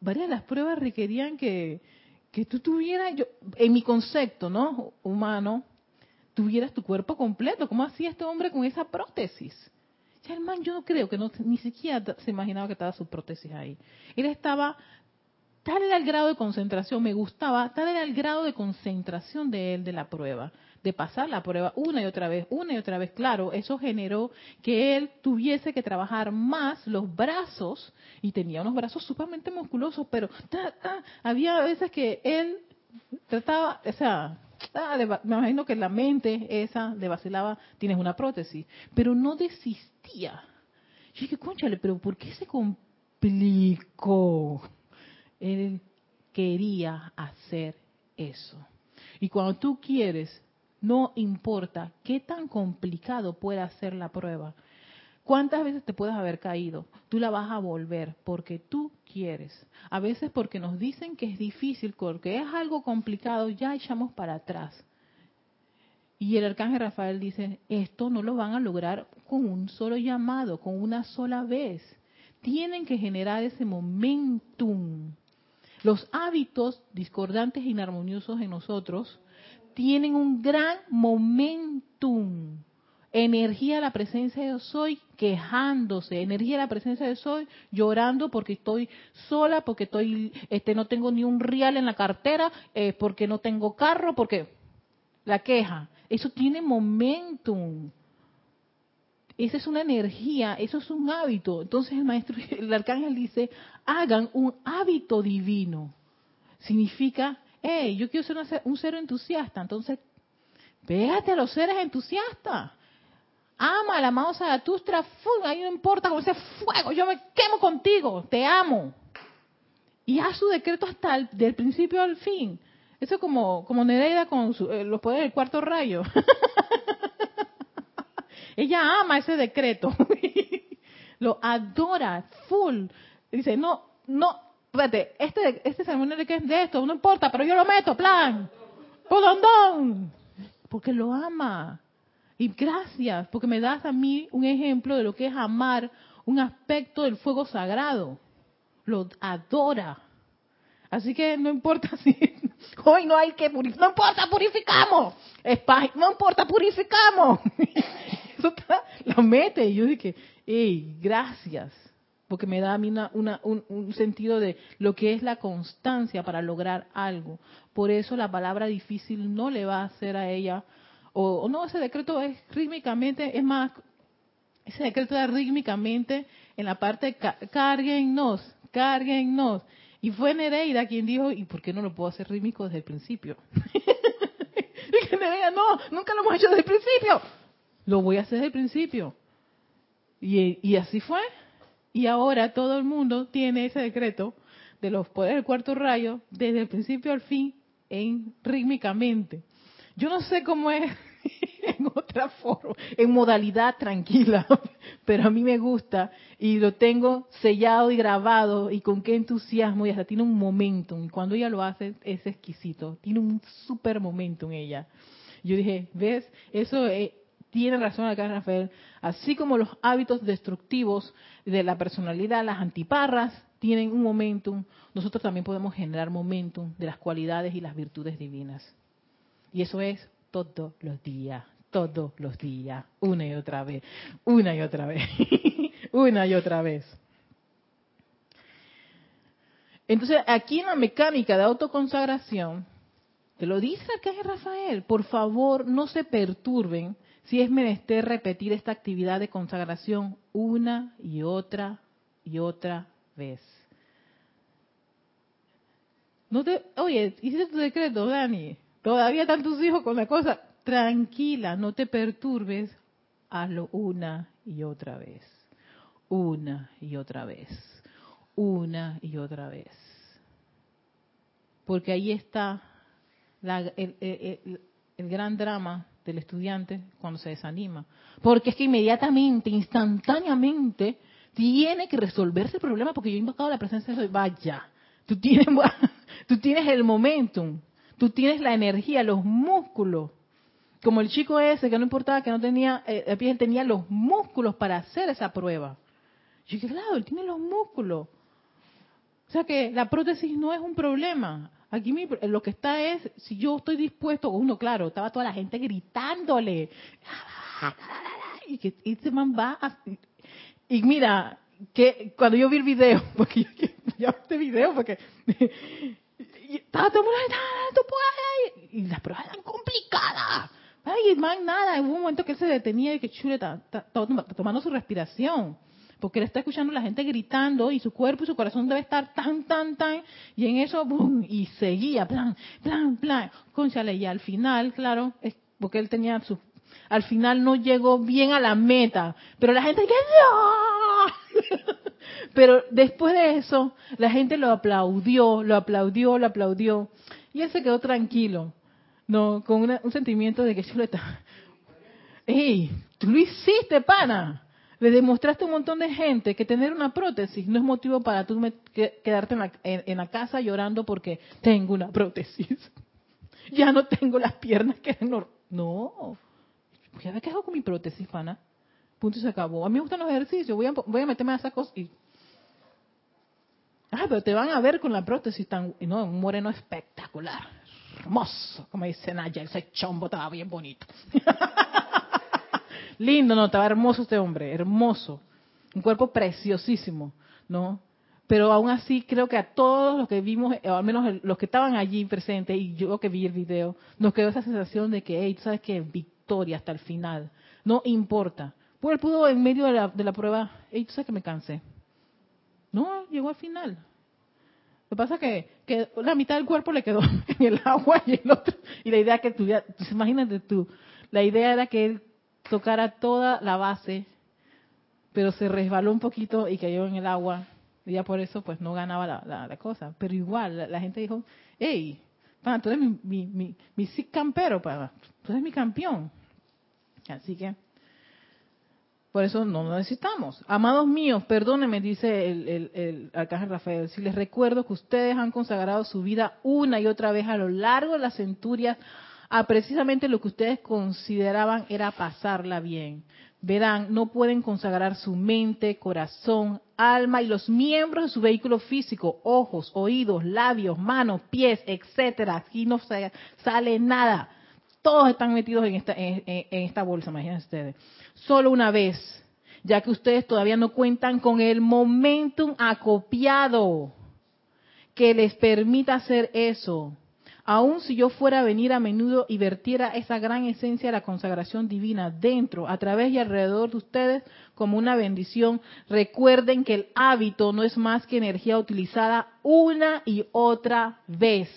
Speaker 1: varias de las pruebas requerían que, que tú tuvieras, yo, en mi concepto, ¿no? Humano, tuvieras tu cuerpo completo. ¿Cómo hacía este hombre con esa prótesis? Ya el man, yo no creo que no, ni siquiera se imaginaba que estaba su prótesis ahí. Él estaba, tal era el grado de concentración, me gustaba, tal era el grado de concentración de él de la prueba, de pasar la prueba una y otra vez, una y otra vez. Claro, eso generó que él tuviese que trabajar más los brazos y tenía unos brazos sumamente musculosos, pero había veces que él trataba, o sea, me imagino que la mente esa le vacilaba, tienes una prótesis, pero no desistía. Yo dije, conchale, pero ¿por qué se complicó? Él quería hacer eso. Y cuando tú quieres no importa qué tan complicado pueda ser la prueba. ¿Cuántas veces te puedes haber caído? Tú la vas a volver porque tú quieres. A veces porque nos dicen que es difícil, porque es algo complicado, ya echamos para atrás. Y el arcángel Rafael dice, esto no lo van a lograr con un solo llamado, con una sola vez. Tienen que generar ese momentum. Los hábitos discordantes e inarmoniosos en nosotros tienen un gran momentum. Energía de la presencia de soy quejándose, energía de la presencia de soy llorando porque estoy sola, porque estoy, este, no tengo ni un real en la cartera, eh, porque no tengo carro, porque la queja. Eso tiene momentum. Esa es una energía, eso es un hábito. Entonces el maestro, el arcángel dice, hagan un hábito divino. Significa hey, yo quiero ser un ser entusiasta, entonces Pégate a los seres entusiastas. Ama al amado Zaratustra, ahí no importa con ese fuego, yo me quemo contigo, te amo. Y haz su decreto hasta el del principio al fin. Eso es como, como Nereida con su- eh, los poderes del cuarto rayo. Ella ama ese decreto. Lo adora, full. Dice, no, no, espérate, este, este ceremonial que es de esto, no importa, pero yo lo meto, plan. Podondón. Porque lo ama. Y gracias, porque me das a mí un ejemplo de lo que es amar un aspecto del fuego sagrado. Lo adora. Así que no importa si hoy no hay que purificar, no importa, purificamos. No importa, purificamos. Eso está, lo mete. Y yo dije, hey, gracias. Porque me da a mí una- una- un, sentido de lo que es la constancia para lograr algo. Por eso la palabra difícil no le va a hacer a ella, o, no, ese decreto es rítmicamente, es más, ese decreto da rítmicamente en la parte de ca- cárguennos, cárguennos. Y fue Nereida quien dijo, ¿y por qué no lo puedo hacer rítmico desde el principio? y que Nereida, no, nunca lo hemos hecho desde el principio. Lo voy a hacer desde el principio. Y, y así fue. Y ahora todo el mundo tiene ese decreto de los poderes del cuarto rayo desde el principio al fin en rítmicamente. Yo no sé cómo es en otra forma, en modalidad tranquila, pero a mí me gusta y lo tengo sellado y grabado y con qué entusiasmo y hasta tiene un momentum. Y cuando ella lo hace es exquisito, tiene un super momentum ella. Yo dije, ¿ves? Eso eh, tiene razón acá Rafael. Así como los hábitos destructivos de la personalidad, las antiparras, tienen un momentum, nosotros también podemos generar momentum de las cualidades y las virtudes divinas. Y eso es todos los días, todos los días, una y otra vez, una y otra vez, una y otra vez. Entonces, aquí en la mecánica de autoconsagración, te lo dice Arcángel Rafael, por favor no se perturben si es menester repetir esta actividad de consagración una y otra y otra vez. No te, oye, hiciste tu decreto, Dani. Todavía están tus hijos con la cosa. Tranquila, no te perturbes. Hazlo una y otra vez. Una y otra vez. Una y otra vez. Porque ahí está la- el, el- el- el gran drama del estudiante cuando se desanima. Porque es que inmediatamente, instantáneamente, tiene que resolverse el problema porque yo he invocado la presencia de. Vaya, tú tienes, tú tienes el momentum, tú tienes la energía, los músculos. Como el chico ese que no importaba que no tenía, eh, él tenía los músculos para hacer esa prueba. Yo dije, claro, él tiene los músculos. O sea que la prótesis no es un problema. Aquí mi- lo que está es, si yo estoy dispuesto, uno, claro, estaba toda la gente gritándole. Y que este man va. Y mira, que cuando yo vi el video, porque yo, yo, este video, porque y estaba todo el mundo, "Ah, tú puedes", y las pruebas eran complicadas. Ay, el man, nada, hubo un momento que él se detenía y que chule, está tomando su respiración porque él está escuchando la gente gritando y su cuerpo y su corazón debe estar tan, tan, tan, y en eso, boom, y seguía, plan, plan, plan, conchale, y al final, claro, es porque él tenía su, al final no llegó bien a la meta, pero la gente que no, pero después de eso, la gente lo aplaudió, lo aplaudió, lo aplaudió, y él se quedó tranquilo, no, con una- un sentimiento de que chuleta, ¡Ey! ¡Tú lo hiciste, pana! Le demostraste a un montón de gente que tener una prótesis no es motivo para tú quedarte en la, en- la casa llorando porque tengo una prótesis. Ya no tengo las piernas que nor- No. Ya me quedo con mi prótesis, pana. Punto y se acabó. A mí me gustan los ejercicios. Voy a, voy a meterme a esas cosas y... Ah, pero te van a ver con la prótesis tan... No, un moreno espectacular. Hermoso. Como dice Naya, ese chombo estaba bien bonito. Lindo, no, estaba hermoso este hombre, hermoso. Un cuerpo preciosísimo, ¿no? Pero aún así creo que a todos los que vimos, o al menos los que estaban allí presentes y yo que vi el video, nos quedó esa sensación de que, hey, tú sabes que victoria hasta el final. No importa. Pues él pudo en medio de la, de la prueba, hey, tú sabes que me cansé. No, llegó al final. Lo que pasa es que, que la mitad del cuerpo le quedó en el agua y el otro, y la idea que tuviera, pues imagínate tú, la idea era que él tocara toda la base, pero se resbaló un poquito y cayó en el agua, y ya por eso pues no ganaba la, la, cosa. Pero igual, la, gente dijo, hey, pana, tú eres mi, mi, mi, mi campero, pana, tú eres mi campeón. Así que, por eso no lo necesitamos. Amados míos, perdónenme, dice el, el, el, arcángel Rafael, si les recuerdo que ustedes han consagrado su vida una y otra vez a lo largo de las centurias a precisamente lo que ustedes consideraban era pasarla bien. Verán, no pueden consagrar su mente, corazón, alma y los miembros de su vehículo físico, ojos, oídos, labios, manos, pies, etcétera. Aquí no sale nada. Todos están metidos en esta, en, esta bolsa, imagínense ustedes. Solo una vez, ya que ustedes todavía no cuentan con el momentum acopiado que les permita hacer eso. Aun si yo fuera a venir a menudo y vertiera esa gran esencia de la consagración divina dentro, a través y alrededor de ustedes como una bendición, recuerden que el hábito no es más que energía utilizada una y otra vez.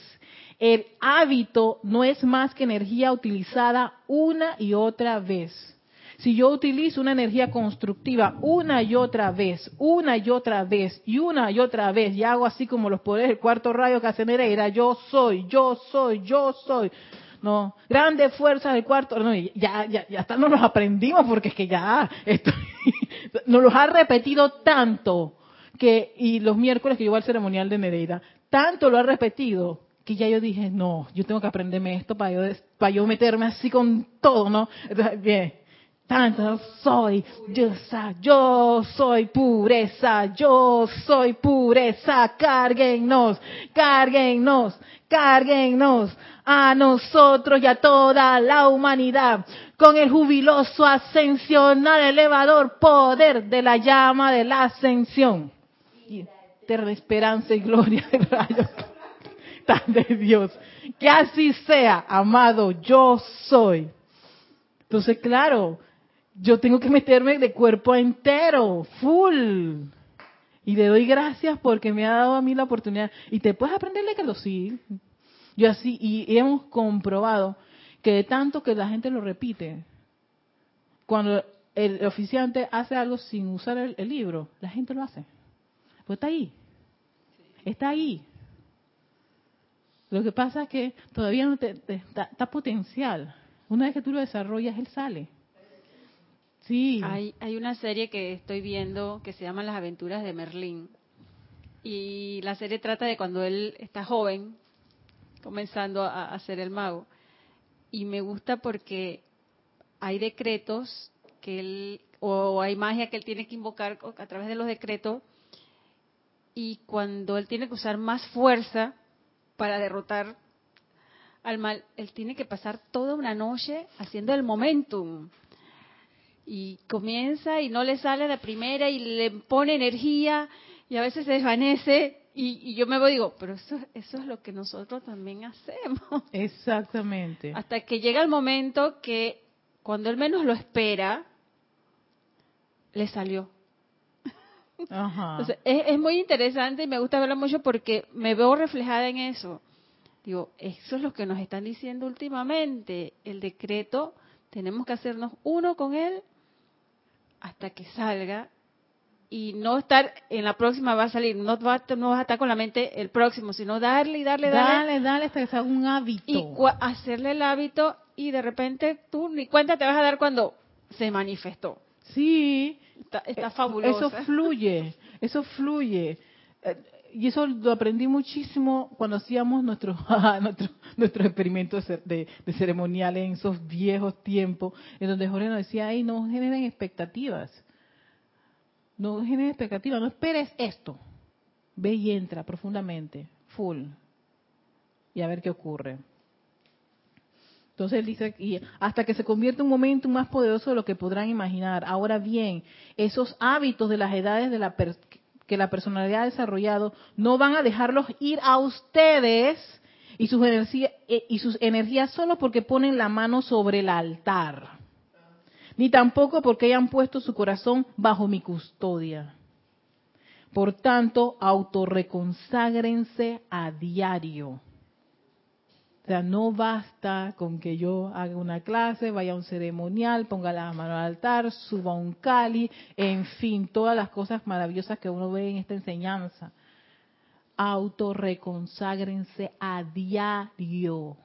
Speaker 1: El hábito no es más que energía utilizada una y otra vez. Si yo utilizo una energía constructiva una y otra vez, una y otra vez, y una y otra vez, y hago así como los poderes del cuarto rayo que hace Nereida, yo soy, yo soy, yo soy. No, grandes fuerzas del cuarto, no, ya, ya, ya hasta no los aprendimos porque es que ya, esto, nos los ha repetido tanto que, y los miércoles que yo voy al ceremonial de Nereida, tanto lo ha repetido que ya yo dije, no, yo tengo que aprenderme esto para yo, para yo meterme así con todo, ¿no? Entonces, bien, tanto soy, yo, yo soy pureza, yo soy pureza, cárguennos, cárguennos, cárguennos a nosotros y a toda la humanidad con el jubiloso ascensional elevador poder de la llama de la ascensión. Y eterna esperanza y gloria de rayos tan de Dios. Que así sea, amado, yo soy. Entonces, claro, yo tengo que meterme de cuerpo entero, full. Y le doy gracias porque me ha dado a mí la oportunidad. Y te puedes aprenderle que lo sí. Yo así, y hemos comprobado que de tanto que la gente lo repite, cuando el oficiante hace algo sin usar el, libro, la gente lo hace. Pues está ahí. Está ahí. Lo que pasa es que todavía no te, está potencial. Una vez que tú lo desarrollas, él sale.
Speaker 2: Hay, hay una serie que estoy viendo que se llama Las aventuras de Merlín. Y la serie trata de cuando él está joven, comenzando a, a ser el mago. Y me gusta porque hay decretos que él, o hay magia que él tiene que invocar a través de los decretos. Y cuando él tiene que usar más fuerza para derrotar al mal, él tiene que pasar toda una noche haciendo el momentum y comienza y no le sale la primera y le pone energía y a veces se desvanece y, yo me voy y digo, pero eso, eso es lo que nosotros también hacemos.
Speaker 1: Exactamente.
Speaker 2: Hasta que llega el momento que cuando él menos lo espera, le salió. Ajá. es, es muy interesante y me gusta verlo mucho porque me veo reflejada en eso. Digo, eso es lo que nos están diciendo últimamente. El decreto, tenemos que hacernos uno con él hasta que salga y no estar en la próxima va a salir, no, va, no vas a estar con la mente el próximo, sino darle y darle,
Speaker 1: darle. Dale, dale hasta que sea un hábito.
Speaker 2: Y hacerle el hábito y de repente tú ni cuenta te vas a dar cuando se manifestó.
Speaker 1: Sí.
Speaker 2: Está, está fabuloso.
Speaker 1: Eso fluye, eso fluye. Y eso lo aprendí muchísimo cuando hacíamos nuestros nuestro, nuestro experimentos de, de, ceremoniales en esos viejos tiempos, en donde Jorge nos decía, ay, no generen expectativas. No generen expectativas, no esperes esto. Ve y entra profundamente, full, y a ver qué ocurre. Entonces él dice, y hasta que se convierte en un momento más poderoso de lo que podrán imaginar. Ahora bien, esos hábitos de las edades de la, que la personalidad ha desarrollado, no van a dejarlos ir a ustedes y sus, energías, eh, y sus energías solo porque ponen la mano sobre el altar, ni tampoco porque hayan puesto su corazón bajo mi custodia. Por tanto, autorreconságrense a diario. O sea, no basta con que yo haga una clase, vaya a un ceremonial, ponga la mano al altar, suba un cali, en fin, todas las cosas maravillosas que uno ve en esta enseñanza. Autorreconságrense a diario.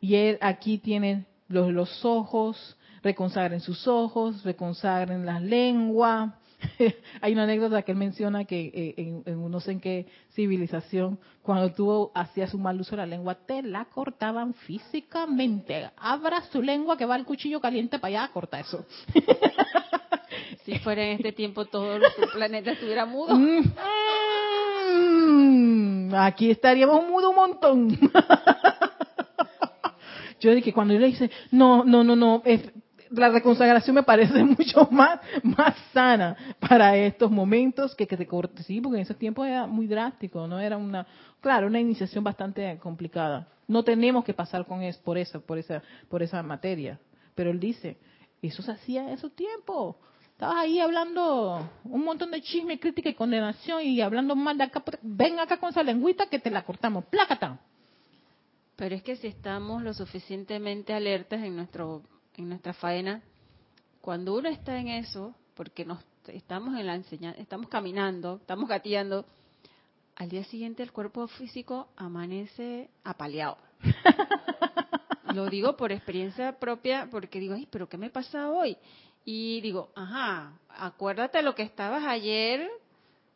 Speaker 1: Y aquí tiene los, los ojos, reconsagren sus ojos, reconsagren la lengua. Hay una anécdota que él menciona que eh, en, no sé en qué civilización, cuando tú hacías un mal uso de la lengua, te la cortaban físicamente. Abra su lengua que va el cuchillo caliente para allá, corta eso.
Speaker 2: si fuera en este tiempo todo el planeta estuviera mudo.
Speaker 1: Mm, aquí estaríamos mudo un montón. Yo dije, cuando yo le dice, no, no, no, no, la reconsagración me parece mucho más, más sana para estos momentos que que te corte, sí, porque en ese tiempo era muy drástico, no era una, claro, una iniciación bastante complicada. No tenemos que pasar con eso, por eso, por esa, por esa materia. Pero él dice, eso se hacía en esos tiempos. Estabas ahí hablando un montón de chisme, crítica y condenación y hablando mal de acá. Ven acá con esa lengüita que te la cortamos. Plácata.
Speaker 2: Pero es que si estamos lo suficientemente alertas en nuestro en nuestra faena, cuando uno está en eso, porque nos estamos en la enseñanza, estamos caminando, estamos gateando, al día siguiente el cuerpo físico amanece apaleado. Lo digo por experiencia propia, porque digo, ay, pero ¿qué me pasa hoy? Y digo, ajá, acuérdate lo que estabas ayer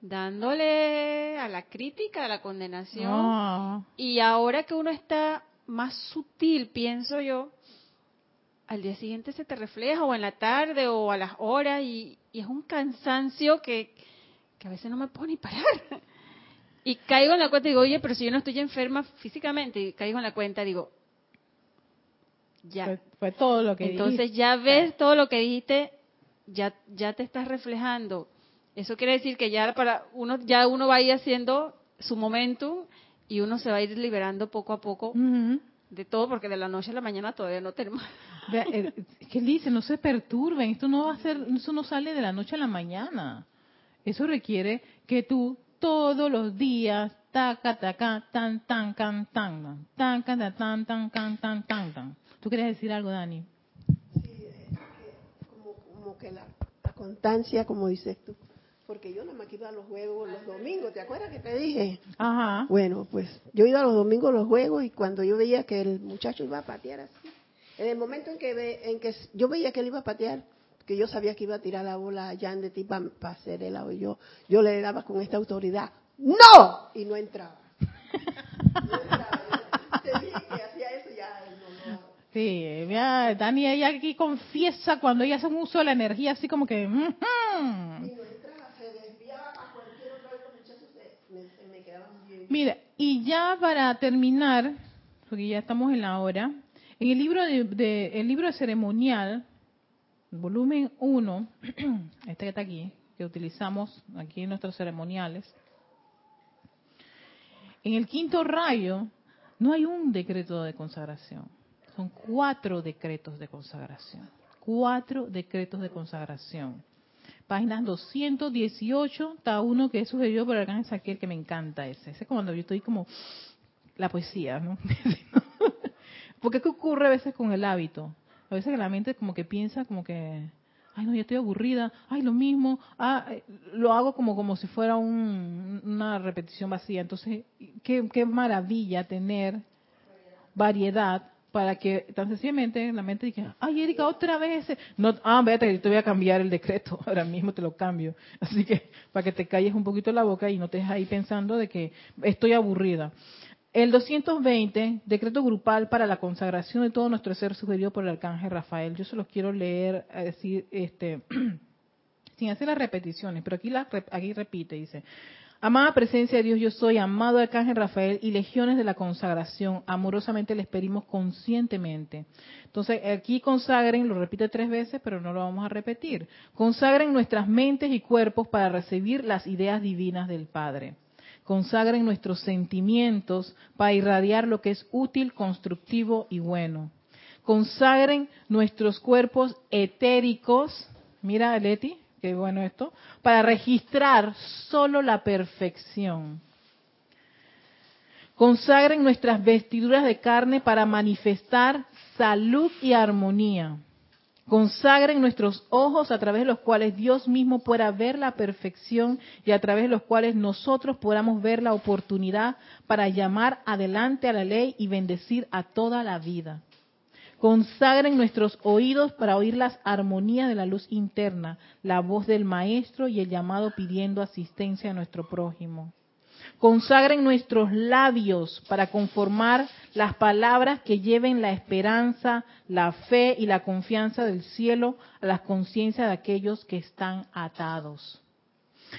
Speaker 2: dándole a la crítica, a la condenación. Ah. Y ahora que uno está más sutil, pienso yo, al día siguiente se te refleja o en la tarde o a las horas y, es un cansancio que, a veces no me puedo ni parar. Y caigo en la cuenta y digo, oye, pero si yo no estoy enferma físicamente, y caigo en la cuenta, digo, ya.
Speaker 1: Fue, todo lo que
Speaker 2: Entonces ya ves todo lo que dijiste, ya, ya te estás reflejando. Eso quiere decir que ya para uno, ya uno va a ir haciendo su momentum y uno se va a ir liberando poco a poco de todo, porque de la noche a la mañana todavía no tenemos.
Speaker 1: Eh, ¿Qué dicen? No se perturben. Esto no va a ser, eso no sale de la noche a la mañana. Eso requiere que tú todos los días taca taca tan tan can tan tan can tan tan can tan tan tan. ¿Tú querías decir algo, Dani?
Speaker 3: Sí, eh, como, como que la, la constancia, como dices tú porque yo nada más que a los juegos los domingos, ¿te acuerdas que te dije? Ajá. Bueno, pues yo iba a los domingos a los juegos y cuando yo veía que el muchacho iba a patear así, en el momento en que, ve, en que yo veía que él iba a patear, que yo sabía que iba a tirar la bola allá en de ti para hacer el lado, yo, yo le daba con esta autoridad, ¡No! Y no entraba. No entraba. Te dije que hacía eso ya. No, no.
Speaker 1: Sí, mira, Dani, ella aquí confiesa cuando ella hace un uso de la energía así como que... Mira, y ya para terminar, porque ya estamos en la hora, en el libro de, el libro de ceremonial, volumen 1, este que está aquí, que utilizamos aquí en nuestros ceremoniales, en el quinto rayo no hay un decreto de consagración, son cuatro decretos de consagración, cuatro decretos de consagración páginas 218, está uno que es sugerido por el arcángel Saquiel, que me encanta ese. Ese es cuando yo estoy como la poesía, ¿no? Porque ¿qué ocurre a veces con el hábito? A veces que la mente como que piensa como que, ay no, ya estoy aburrida, ay lo mismo, ah, eh, lo hago como como si fuera una repetición vacía. Entonces, qué, qué maravilla tener variedad para que tan sencillamente la mente diga, ay Erika, otra vez No, ah, vete, te voy a cambiar el decreto, ahora mismo te lo cambio. Así que para que te calles un poquito la boca y no te dejes ahí pensando de que estoy aburrida. El 220, decreto grupal para la consagración de todo nuestro ser sugerido por el arcángel Rafael. Yo se los quiero leer, a decir, este, sin hacer las repeticiones, pero aquí, la, aquí repite, dice, Amada presencia de Dios, yo soy, amado Arcángel Rafael y legiones de la consagración, amorosamente les pedimos conscientemente. Entonces, aquí consagren, lo repite tres veces, pero no lo vamos a repetir. Consagren nuestras mentes y cuerpos para recibir las ideas divinas del Padre. Consagren nuestros sentimientos para irradiar lo que es útil, constructivo y bueno. Consagren nuestros cuerpos etéricos. Mira, Leti, qué bueno esto, para registrar solo la perfección. Consagren nuestras vestiduras de carne para manifestar salud y armonía. Consagren nuestros ojos a través de los cuales Dios mismo pueda ver la perfección y a través de los cuales nosotros podamos ver la oportunidad para llamar adelante a la ley y bendecir a toda la vida. Consagren nuestros oídos para oír las armonías de la luz interna, la voz del Maestro y el llamado pidiendo asistencia a nuestro prójimo. Consagren nuestros labios para conformar las palabras que lleven la esperanza, la fe y la confianza del cielo a las conciencias de aquellos que están atados.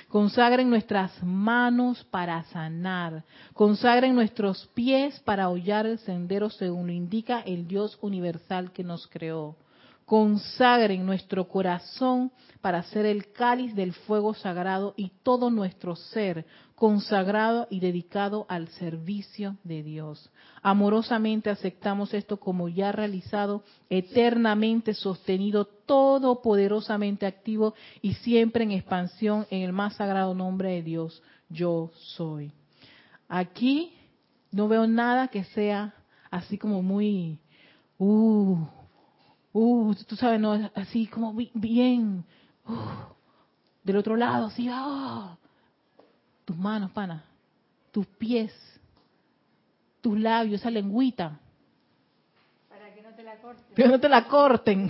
Speaker 1: Consagren nuestras manos para sanar. Consagren nuestros pies para hollar el sendero según lo indica el Dios universal que nos creó. Consagren nuestro corazón para ser el cáliz del fuego sagrado y todo nuestro ser consagrado y dedicado al servicio de Dios. Amorosamente aceptamos esto como ya realizado, eternamente sostenido, todopoderosamente activo y siempre en expansión en el más sagrado nombre de Dios. Yo soy. Aquí no veo nada que sea así como muy, uh, uh, tú sabes, no, así como bien, uh, del otro lado, así, ah, tus manos, pana, tus pies, tus labios, esa lengüita.
Speaker 5: Para que no te la corten.
Speaker 1: Que no te la corten.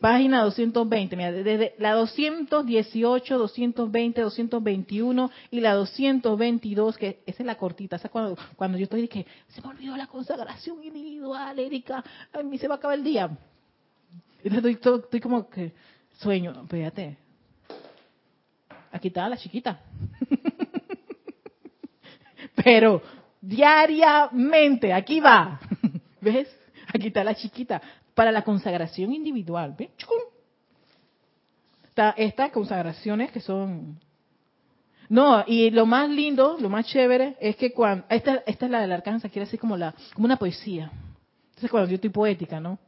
Speaker 1: Página 220, mira, desde la 218, 220, 221 y la 222, que esa es la cortita, esa cuando, cuando yo estoy que se me olvidó la consagración individual, Erika, a mí se va a acabar el día. Entonces estoy, estoy como que sueño, fíjate, aquí está la chiquita. Pero diariamente, aquí va. ¿Ves? Aquí está la chiquita. Para la consagración individual. ¿Ves? Está estas consagraciones que son... No, y lo más lindo, lo más chévere, es que cuando... Esta, esta es la del arcángel, quiere decir como, la, como una poesía. Entonces cuando yo estoy poética, ¿no?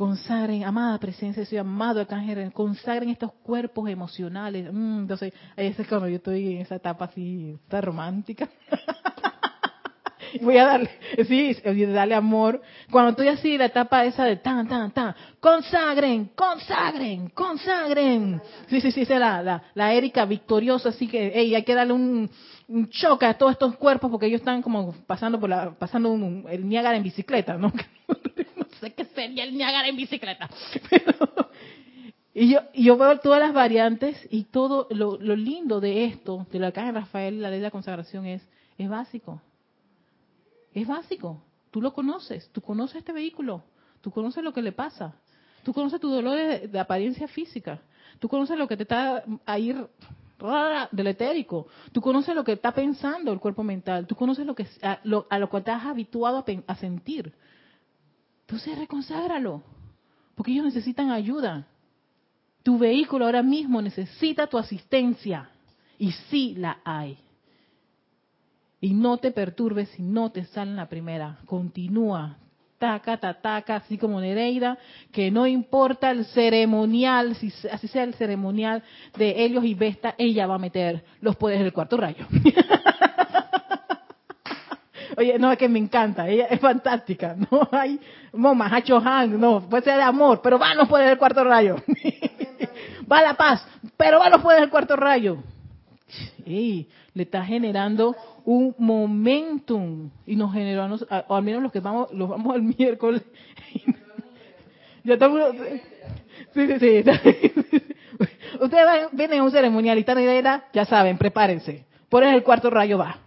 Speaker 1: Consagren, amada presencia, soy amado arcángel, consagren estos cuerpos emocionales. Mm, entonces, ese es cuando yo estoy en esa etapa así, está romántica. Voy a darle, sí, darle amor. Cuando estoy así, la etapa esa de tan, tan, tan, consagren, consagren, consagren. Sí, sí, sí, esa es la, la, la Erika victoriosa, así que, hey, hay que darle un, un choque a todos estos cuerpos porque ellos están como pasando por la, pasando el Niágara en bicicleta, ¿no? sé qué sería el Niágara en bicicleta. y yo, yo veo todas las variantes y todo lo, lindo de esto, de la caja de Rafael, la ley de la consagración, es, es básico. Es básico. Tú lo conoces, tú conoces este vehículo, tú conoces lo que le pasa, tú conoces tu dolor de, apariencia física, tú conoces lo que te está a ir del etérico, tú conoces lo que está pensando el cuerpo mental, tú conoces lo que a lo, a lo que estás habituado a sentir. Entonces reconságralo, porque ellos necesitan ayuda. Tu vehículo ahora mismo necesita tu asistencia y sí la hay. Y no te perturbes si no te sale la primera. Continúa, taca, taca, así como Nereida, que no importa el ceremonial, si así sea el ceremonial de Helios y Vesta, ella va a meter los poderes del cuarto rayo. Oye, no, es que me encanta, ella es fantástica, no hay Mahacho Han, no, puede ser de amor, pero va, no puede el cuarto rayo. va la paz, pero va, no puede el cuarto rayo. Y le está generando un momentum y nos generó, o al menos los que vamos, los vamos el miércoles. ya estamos, sí, sí, sí. Ustedes vienen a un ceremonial y están ya saben, prepárense. Por el cuarto rayo va.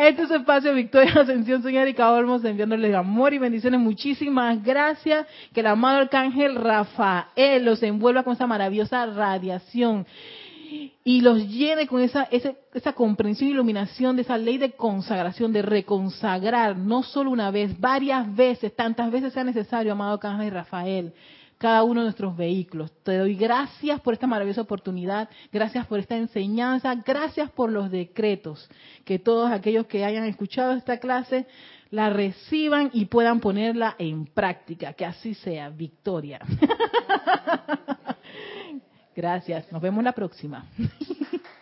Speaker 1: Este es Espacio Victoria Ascensión. Soy Erika Olmos enviándoles amor y bendiciones. Muchísimas gracias. Que el amado Arcángel Rafael los envuelva con esa maravillosa radiación y los llene con esa, esa, esa comprensión y iluminación de esa ley de consagración, de reconsagrar, no solo una vez, varias veces, tantas veces sea necesario, amado Arcángel Rafael cada uno de nuestros vehículos. Te doy gracias por esta maravillosa oportunidad, gracias por esta enseñanza, gracias por los decretos, que todos aquellos que hayan escuchado esta clase la reciban y puedan ponerla en práctica. Que así sea. Victoria. Gracias. Nos vemos la próxima.